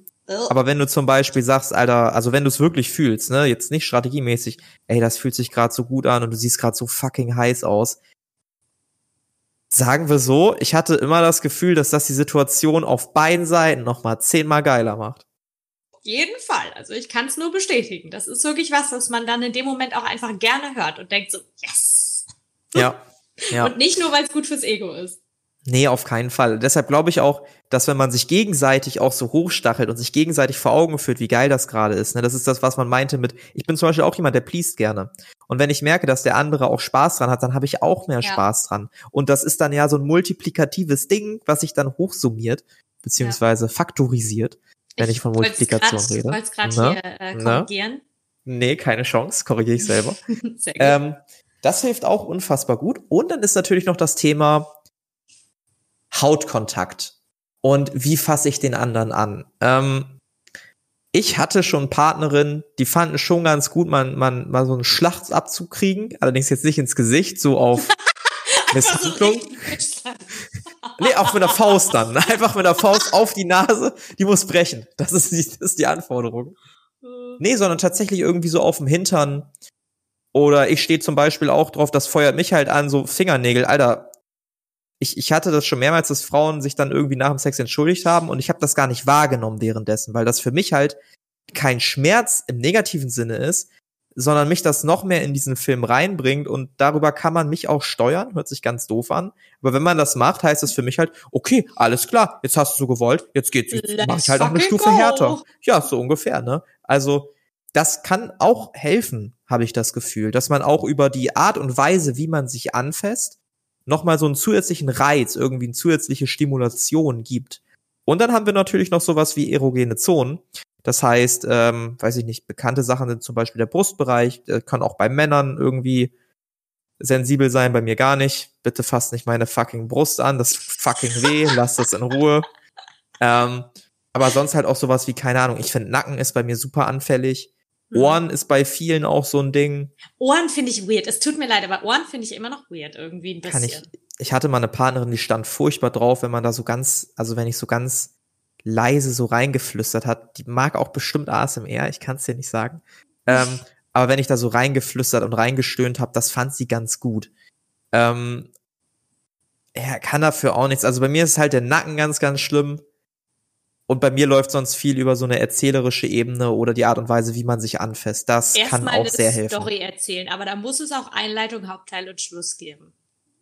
Aber wenn du zum Beispiel sagst, Alter, also wenn du es wirklich fühlst, ne, jetzt nicht strategiemäßig, ey, das fühlt sich gerade so gut an und du siehst gerade so fucking heiß aus. Sagen wir so, ich hatte immer das Gefühl, dass das die Situation auf beiden Seiten nochmal zehnmal geiler macht. Auf jeden Fall. Also ich kann es nur bestätigen. Das ist wirklich was, was man dann in dem Moment auch einfach gerne hört und denkt so, yes. Ja. ja. Und nicht nur, weil es gut fürs Ego ist. Nee, auf keinen Fall. Deshalb glaube ich auch, dass wenn man sich gegenseitig auch so hochstachelt und sich gegenseitig vor Augen führt, wie geil das gerade ist, ne, das ist das, was man meinte mit, ich bin zum Beispiel auch jemand, der pleased gerne. Und wenn ich merke, dass der andere auch Spaß dran hat, dann habe ich auch mehr ja. Spaß dran. Und das ist dann ja so ein multiplikatives Ding, was sich dann hochsummiert, beziehungsweise ja. faktorisiert, wenn ich, ich von Multiplikation grad, rede. Ich wollte gerade ne? hier äh, korrigieren. Ne? Nee, keine Chance, korrigiere ich selber. Sehr gut. Ähm, das hilft auch unfassbar gut. Und dann ist natürlich noch das Thema, Hautkontakt und wie fasse ich den anderen an. Ähm, ich hatte schon Partnerinnen, die fanden schon ganz gut, man, man mal so einen Schlachtabzug kriegen, allerdings jetzt nicht ins Gesicht, so auf Misshandlung. nee, auch mit der Faust dann. Einfach mit der Faust auf die Nase, die muss brechen. Das ist die, das ist die Anforderung. Nee, sondern tatsächlich irgendwie so auf dem Hintern. Oder ich stehe zum Beispiel auch drauf, das feuert mich halt an, so Fingernägel. Alter, ich, ich hatte das schon mehrmals, dass Frauen sich dann irgendwie nach dem Sex entschuldigt haben und ich habe das gar nicht wahrgenommen währenddessen, weil das für mich halt kein Schmerz im negativen Sinne ist, sondern mich das noch mehr in diesen Film reinbringt und darüber kann man mich auch steuern, hört sich ganz doof an. Aber wenn man das macht, heißt es für mich halt, okay, alles klar, jetzt hast du so gewollt, jetzt geht's, jetzt mach ich halt noch eine Stufe go. härter. Ja, so ungefähr, ne? Also, das kann auch helfen, habe ich das Gefühl, dass man auch über die Art und Weise, wie man sich anfasst, nochmal so einen zusätzlichen Reiz, irgendwie eine zusätzliche Stimulation gibt. Und dann haben wir natürlich noch sowas wie erogene Zonen. Das heißt, ähm, weiß ich nicht, bekannte Sachen sind zum Beispiel der Brustbereich, der kann auch bei Männern irgendwie sensibel sein, bei mir gar nicht. Bitte fasst nicht meine fucking Brust an, das fucking weh, lass das in Ruhe. Ähm, aber sonst halt auch sowas wie, keine Ahnung, ich finde Nacken ist bei mir super anfällig. Mhm. Ohren ist bei vielen auch so ein Ding. Ohren finde ich weird. Es tut mir leid, aber Ohren finde ich immer noch weird irgendwie ein bisschen. Kann ich, ich hatte mal eine Partnerin, die stand furchtbar drauf, wenn man da so ganz, also wenn ich so ganz leise so reingeflüstert hat. Die mag auch bestimmt ASMR, ich kann es dir nicht sagen. ähm, aber wenn ich da so reingeflüstert und reingestöhnt habe, das fand sie ganz gut. Ähm, er kann dafür auch nichts. Also bei mir ist halt der Nacken ganz, ganz schlimm. Und bei mir läuft sonst viel über so eine erzählerische Ebene oder die Art und Weise, wie man sich anfasst. Das Erst kann auch sehr helfen. Story erzählen, aber da muss es auch Einleitung, Hauptteil und Schluss geben.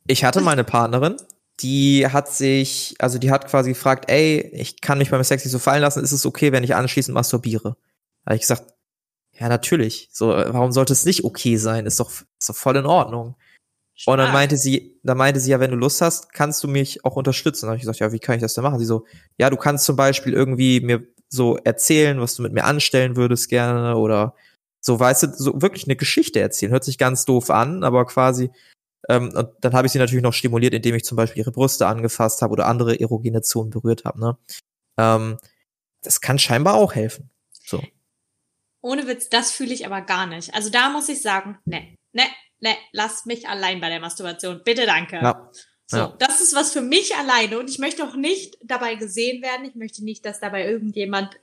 Ich hatte meine Partnerin, die hat sich, also die hat quasi gefragt, ey, ich kann mich beim Sex nicht so fallen lassen, ist es okay, wenn ich anschließend masturbiere? Da habe ich gesagt, ja, natürlich. So, warum sollte es nicht okay sein? Ist doch, ist doch voll in Ordnung. Stark. Und dann meinte sie, dann meinte sie ja, wenn du Lust hast, kannst du mich auch unterstützen. Dann habe ich gesagt, ja, wie kann ich das denn machen? Sie so, ja, du kannst zum Beispiel irgendwie mir so erzählen, was du mit mir anstellen würdest gerne oder so, weißt du, so wirklich eine Geschichte erzählen. Hört sich ganz doof an, aber quasi, ähm, und dann habe ich sie natürlich noch stimuliert, indem ich zum Beispiel ihre Brüste angefasst habe oder andere erogene Zonen berührt habe. Ne? Ähm, das kann scheinbar auch helfen. So. Ohne Witz, das fühle ich aber gar nicht. Also da muss ich sagen, ne, ne, ne, lass mich allein bei der Masturbation. Bitte danke. Ja. So, ja. das ist was für mich alleine und ich möchte auch nicht dabei gesehen werden. Ich möchte nicht, dass dabei irgendjemand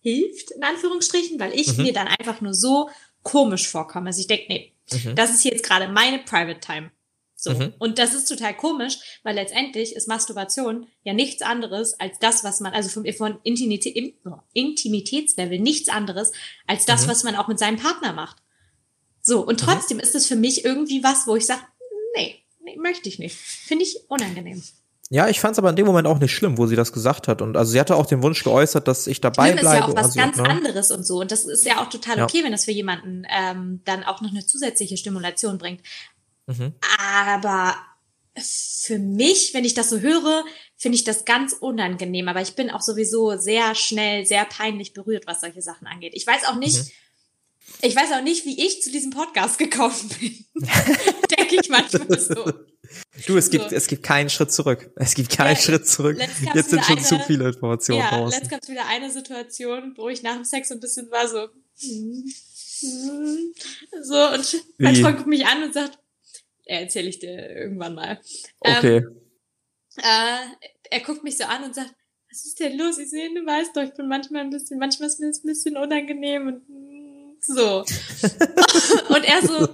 hilft, in Anführungsstrichen, weil ich mhm. mir dann einfach nur so komisch vorkomme. Also ich denke, nee, mhm. das ist jetzt gerade meine Private Time. So. Mhm. Und das ist total komisch, weil letztendlich ist Masturbation ja nichts anderes als das, was man, also von, von Intimität, Intimitätslevel nichts anderes als das, mhm. was man auch mit seinem Partner macht. So, und mhm. trotzdem mhm. ist es für mich irgendwie was, wo ich sage, nee, nee, möchte ich nicht. Finde ich unangenehm. Ja, ich fand es aber in dem Moment auch nicht schlimm, wo sie das gesagt hat. Und also sie hatte auch den Wunsch geäußert, dass ich dabei schlimm bleibe. Das ist ja auch was ganz ne? anderes und so. Und das ist ja auch total okay, ja. wenn das für jemanden ähm, dann auch noch eine zusätzliche Stimulation bringt. Mhm. Aber für mich, wenn ich das so höre, finde ich das ganz unangenehm. Aber ich bin auch sowieso sehr schnell, sehr peinlich berührt, was solche Sachen angeht. Ich weiß auch nicht, mhm. Ich weiß auch nicht, wie ich zu diesem Podcast gekommen bin. Denke ich manchmal so. Du, es gibt, es gibt keinen Schritt zurück. Es gibt keinen ja, Schritt zurück. Jetzt sind schon eine, zu viele Informationen ja, draußen. Letzt gab es wieder eine Situation, wo ich nach dem Sex so ein bisschen war so, so, und mein Freund guckt mich an und sagt, er erzähle ich dir irgendwann mal. Okay. Ähm, äh, er guckt mich so an und sagt, was ist denn los? Ich sehe, du weißt doch, ich bin manchmal ein bisschen, manchmal ist mir das ein bisschen unangenehm und mm, so. und er so,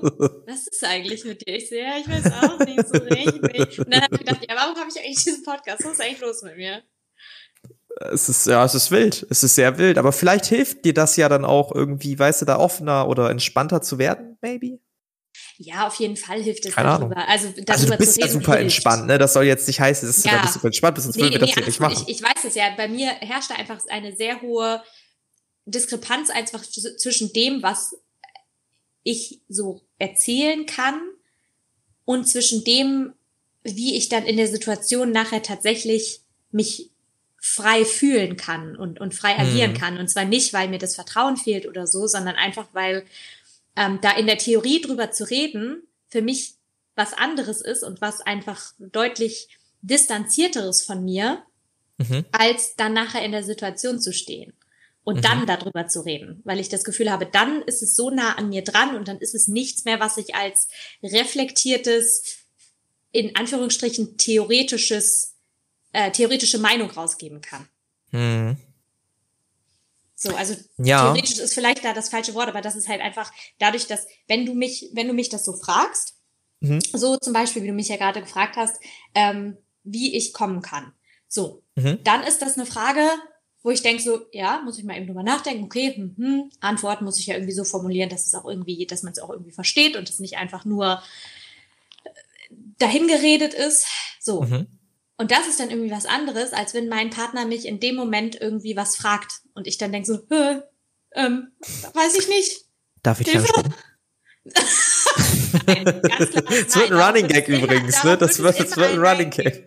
was ist eigentlich mit dir? Ich sehe, ja, ich weiß auch nicht so richtig. Und dann habe ich gedacht, ja, warum habe ich eigentlich diesen Podcast? Was ist eigentlich los mit mir? Es ist, ja, es ist wild. Es ist sehr wild. Aber vielleicht hilft dir das ja dann auch irgendwie, weißt du, da offener oder entspannter zu werden, maybe? Ja, auf jeden Fall hilft es Keine darüber. Ahnung. Also, darüber Also du bist ja super hilft. entspannt, ne? Das soll jetzt nicht heißen, dass du Ja. da bist super entspannt bist, sonst Nee, würden wir nee, das hier nicht machen. Ich, ich weiß es ja. Bei mir herrscht da einfach eine sehr hohe Diskrepanz einfach zwischen dem, was ich so erzählen kann und zwischen dem, wie ich dann in der Situation nachher tatsächlich mich frei fühlen kann und, und frei agieren Mhm. kann. Und zwar nicht, weil mir das Vertrauen fehlt oder so, sondern einfach, weil ähm, da in der Theorie drüber zu reden, für mich was anderes ist und was einfach deutlich distanzierteres von mir, Mhm. als dann nachher in der Situation zu stehen und Mhm. dann darüber zu reden, weil ich das Gefühl habe, dann ist es so nah an mir dran und dann ist es nichts mehr, was ich als reflektiertes, in Anführungsstrichen theoretisches, äh, theoretische Meinung rausgeben kann. Mhm. So, also Ja. theoretisch ist vielleicht da das falsche Wort, aber das ist halt einfach dadurch, dass wenn du mich, wenn du mich das so fragst, Mhm. so zum Beispiel, wie du mich ja gerade gefragt hast, ähm, wie ich kommen kann. So, Mhm. dann ist das eine Frage, wo ich denke so, ja, muss ich mal eben drüber nachdenken, okay, hm, hm, Antwort muss ich ja irgendwie so formulieren, dass es auch irgendwie, dass man es auch irgendwie versteht und es nicht einfach nur äh, dahingeredet ist. So. Mhm. Und das ist dann irgendwie was anderes, als wenn mein Partner mich in dem Moment irgendwie was fragt und ich dann denke so, äh, ähm, weiß ich nicht. Darf ich Hilfe? Hilfe? Nein, ganz klar. Das wird ein Running Gag übrigens, ne? Das wird, das wird ein Running Gag.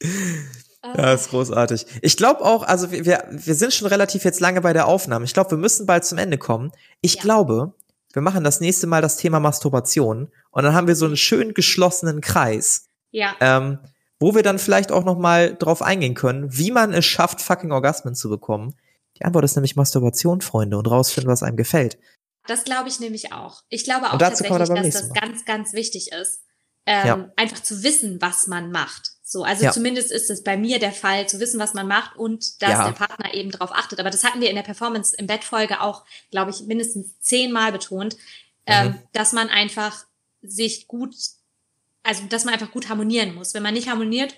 Ja, ist großartig. Ich glaube auch, also wir, wir, wir sind schon relativ jetzt lange bei der Aufnahme. Ich glaube, wir müssen bald zum Ende kommen. Ich Ja. glaube, wir machen das nächste Mal das Thema Masturbation und dann haben wir so einen schön geschlossenen Kreis, Ja, ähm, wo wir dann vielleicht auch noch mal drauf eingehen können, wie man es schafft, fucking Orgasmen zu bekommen. Die Antwort ist nämlich Masturbation, Freunde, und rausfinden, was einem gefällt. das glaube ich nämlich auch. Ich glaube auch tatsächlich, dass das ganz, ganz wichtig ist, ähm, Ja. einfach zu wissen, was man macht. So, also Ja. zumindest ist es bei mir der Fall, zu wissen, was man macht und dass Ja. der Partner eben darauf achtet. Aber das hatten wir in der Performance im Bettfolge auch, glaube ich, mindestens zehnmal betont, ähm, Mhm. dass man einfach sich gut, also dass man einfach gut harmonieren muss. Wenn man nicht harmoniert,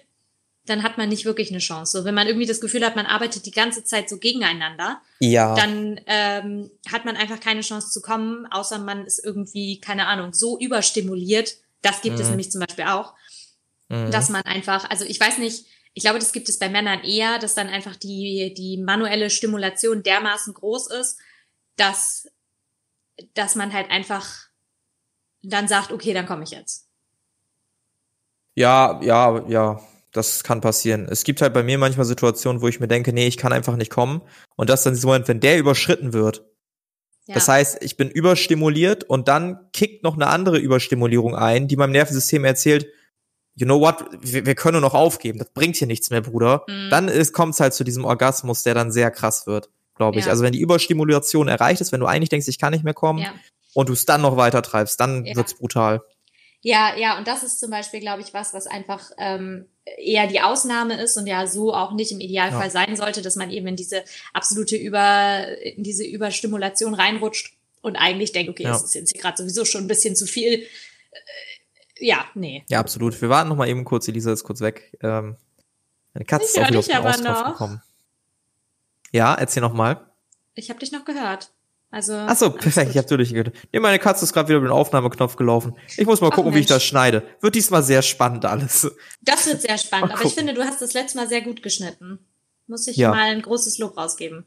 dann hat man nicht wirklich eine Chance. So, wenn man irgendwie das Gefühl hat, man arbeitet die ganze Zeit so gegeneinander, Ja. dann ähm, hat man einfach keine Chance zu kommen, außer man ist irgendwie, keine Ahnung, so überstimuliert. Das gibt es Mhm. nämlich zum Beispiel auch, Mhm. dass man einfach, also ich weiß nicht, ich glaube, das gibt es bei Männern eher, dass dann einfach die, die manuelle Stimulation dermaßen groß ist, dass, dass man halt einfach dann sagt, okay, dann komme ich jetzt. Ja, ja, ja, das kann passieren. Es gibt halt bei mir manchmal Situationen, wo ich mir denke, nee, ich kann einfach nicht kommen. Und das dann so, wenn der überschritten wird. Ja. Das heißt, ich bin überstimuliert und dann kickt noch eine andere Überstimulierung ein, die meinem Nervensystem erzählt, you know what, wir, wir können nur noch aufgeben, das bringt hier nichts mehr, Bruder. Mhm. Dann kommt es halt zu diesem Orgasmus, der dann sehr krass wird, glaube ich. Ja. Also wenn die Überstimulation erreicht ist, wenn du eigentlich denkst, ich kann nicht mehr kommen ja. und du es dann noch weiter treibst, dann Ja. wird's brutal. Ja, ja, und das ist zum Beispiel, glaube ich, was, was einfach ähm, eher die Ausnahme ist und ja so auch nicht im Idealfall Ja. sein sollte, dass man eben in diese absolute Über, in diese Überstimulation reinrutscht und eigentlich denkt, okay, Ja. das ist jetzt hier gerade sowieso schon ein bisschen zu viel. Ja, nee. Ja, absolut. Wir warten noch mal eben kurz, Elisa ist kurz weg. Ähm, meine Katze Ich ist auch wieder auf dich den aber noch. gekommen. Ja, erzähl noch mal. Ich habe dich noch gehört. Also. Ach so, perfekt, ich habe durchgehört. Nee, meine Katze ist gerade wieder über den Aufnahmeknopf gelaufen. Ich muss mal Ach, gucken, wie ich Mensch. das schneide. Wird diesmal sehr spannend alles. Das wird sehr spannend, aber ich finde, du hast das letzte Mal sehr gut geschnitten. Muss ich Ja. mal ein großes Lob rausgeben.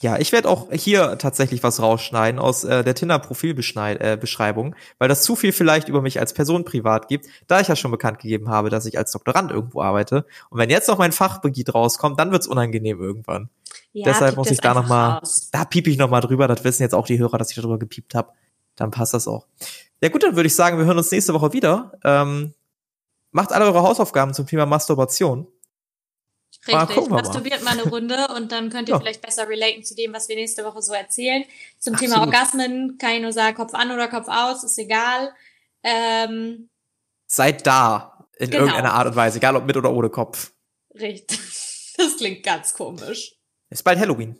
Ja, ich werde auch hier tatsächlich was rausschneiden aus äh, der Tinder-Profilbeschreibung, äh, weil das zu viel vielleicht über mich als Person privat gibt, da ich ja schon bekannt gegeben habe, dass ich als Doktorand irgendwo arbeite. Und wenn jetzt noch mein Fachbegiet rauskommt, dann wird's unangenehm irgendwann. Ja, Deshalb muss ich da einfach noch mal, raus. da piep ich noch mal drüber. Das wissen jetzt auch die Hörer, dass ich darüber gepiept habe. Dann passt das auch. Ja gut, dann würde ich sagen, wir hören uns nächste Woche wieder. Ähm, macht alle eure Hausaufgaben zum Thema Masturbation. Richtig, gucken wir mal. masturbiert mal eine Runde und dann könnt ihr Ja. vielleicht besser relaten zu dem, was wir nächste Woche so erzählen. Zum Thema Absolut. Orgasmen kann ich nur sagen, Kopf an oder Kopf aus, ist egal. Ähm, Seid da in Genau. irgendeiner Art und Weise, egal ob mit oder ohne Kopf. Richtig. Das klingt ganz komisch. Ist bald Halloween.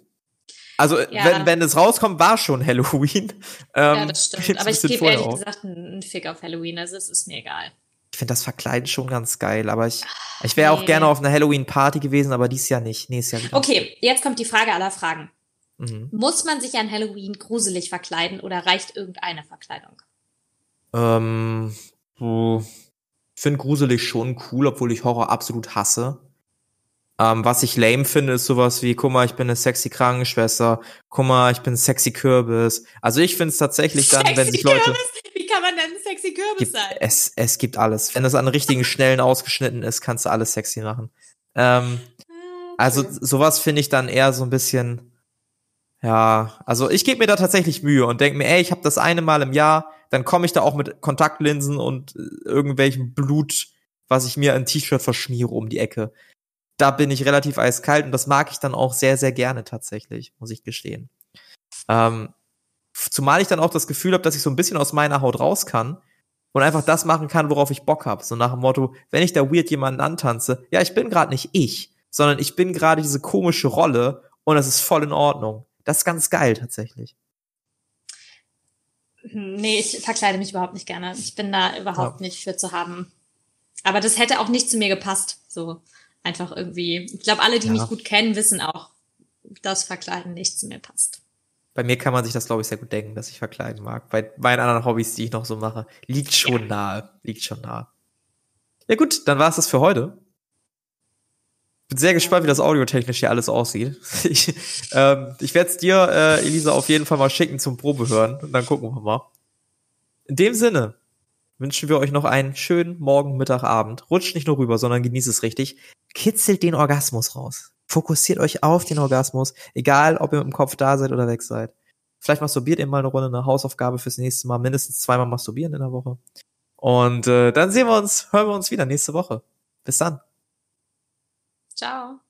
Also, ja. wenn, wenn es rauskommt, war schon Halloween. Ähm, ja, das stimmt. Aber ich gebe ehrlich auf. gesagt einen Fick auf Halloween, also es ist mir egal. Ich finde das Verkleiden schon ganz geil, aber ich, ich wäre nee. auch gerne auf einer Halloween-Party gewesen, aber dies Jahr nicht. Nächstes Jahr wieder. Okay, jetzt kommt die Frage aller Fragen. Mhm. Muss man sich an Halloween gruselig verkleiden oder reicht irgendeine Verkleidung? Ähm, so, ich finde gruselig schon cool, obwohl ich Horror absolut hasse. Ähm, was ich lame finde, ist sowas wie, guck mal, ich bin eine sexy Krankenschwester, guck mal, ich bin sexy Kürbis. Also ich finde es tatsächlich dann, sexy wenn sich Leute. Kürbis? Kann man denn sexy Kürbis gibt, sein? Es, es gibt alles. Wenn es an richtigen Schnellen ausgeschnitten ist, kannst du alles sexy machen. Ähm, ah, also sowas finde ich dann eher so ein bisschen, ja, also ich gebe mir da tatsächlich Mühe und denke mir, ey, ich habe das eine Mal im Jahr, dann komme ich da auch mit Kontaktlinsen und äh, irgendwelchem Blut, was ich mir ein T-Shirt verschmiere um die Ecke da bin ich relativ eiskalt und das mag ich dann auch sehr, sehr gerne tatsächlich, muss ich gestehen. Ähm, zumal ich dann auch das Gefühl habe, dass ich so ein bisschen aus meiner Haut raus kann und einfach das machen kann, worauf ich Bock habe. So nach dem Motto, wenn ich da weird jemanden antanze, ja, ich bin gerade nicht ich, sondern ich bin gerade diese komische Rolle und das ist voll in Ordnung. Das ist ganz geil tatsächlich. Hm, nee, ich verkleide mich überhaupt nicht gerne. Ich bin da überhaupt ja. nicht für zu haben. Aber das hätte auch nicht zu mir gepasst. So einfach irgendwie, ich glaube, alle, die ja. mich gut kennen, wissen auch, dass Verkleiden nicht zu mir passt. Bei mir kann man sich das, glaube ich, sehr gut denken, dass ich verkleiden mag. Bei meinen anderen Hobbys, die ich noch so mache, liegt schon nahe. Liegt schon nahe. Ja gut, dann war es das für heute. Bin sehr gespannt, wie das audiotechnisch hier alles aussieht. Ich, ähm, ich werde es dir, äh, Elisa, auf jeden Fall mal schicken zum Probehören und dann gucken wir mal. In dem Sinne, wünschen wir euch noch einen schönen Morgen, Mittag, Abend. Rutscht nicht nur rüber, sondern genießt es richtig. Kitzelt den Orgasmus raus. Fokussiert euch auf den Orgasmus, egal ob ihr mit dem Kopf da seid oder weg seid. Vielleicht masturbiert ihr mal eine Runde, eine Hausaufgabe fürs nächste Mal, mindestens zweimal masturbieren in der Woche. Und äh, dann sehen wir uns, hören wir uns wieder nächste Woche. Bis dann. Ciao.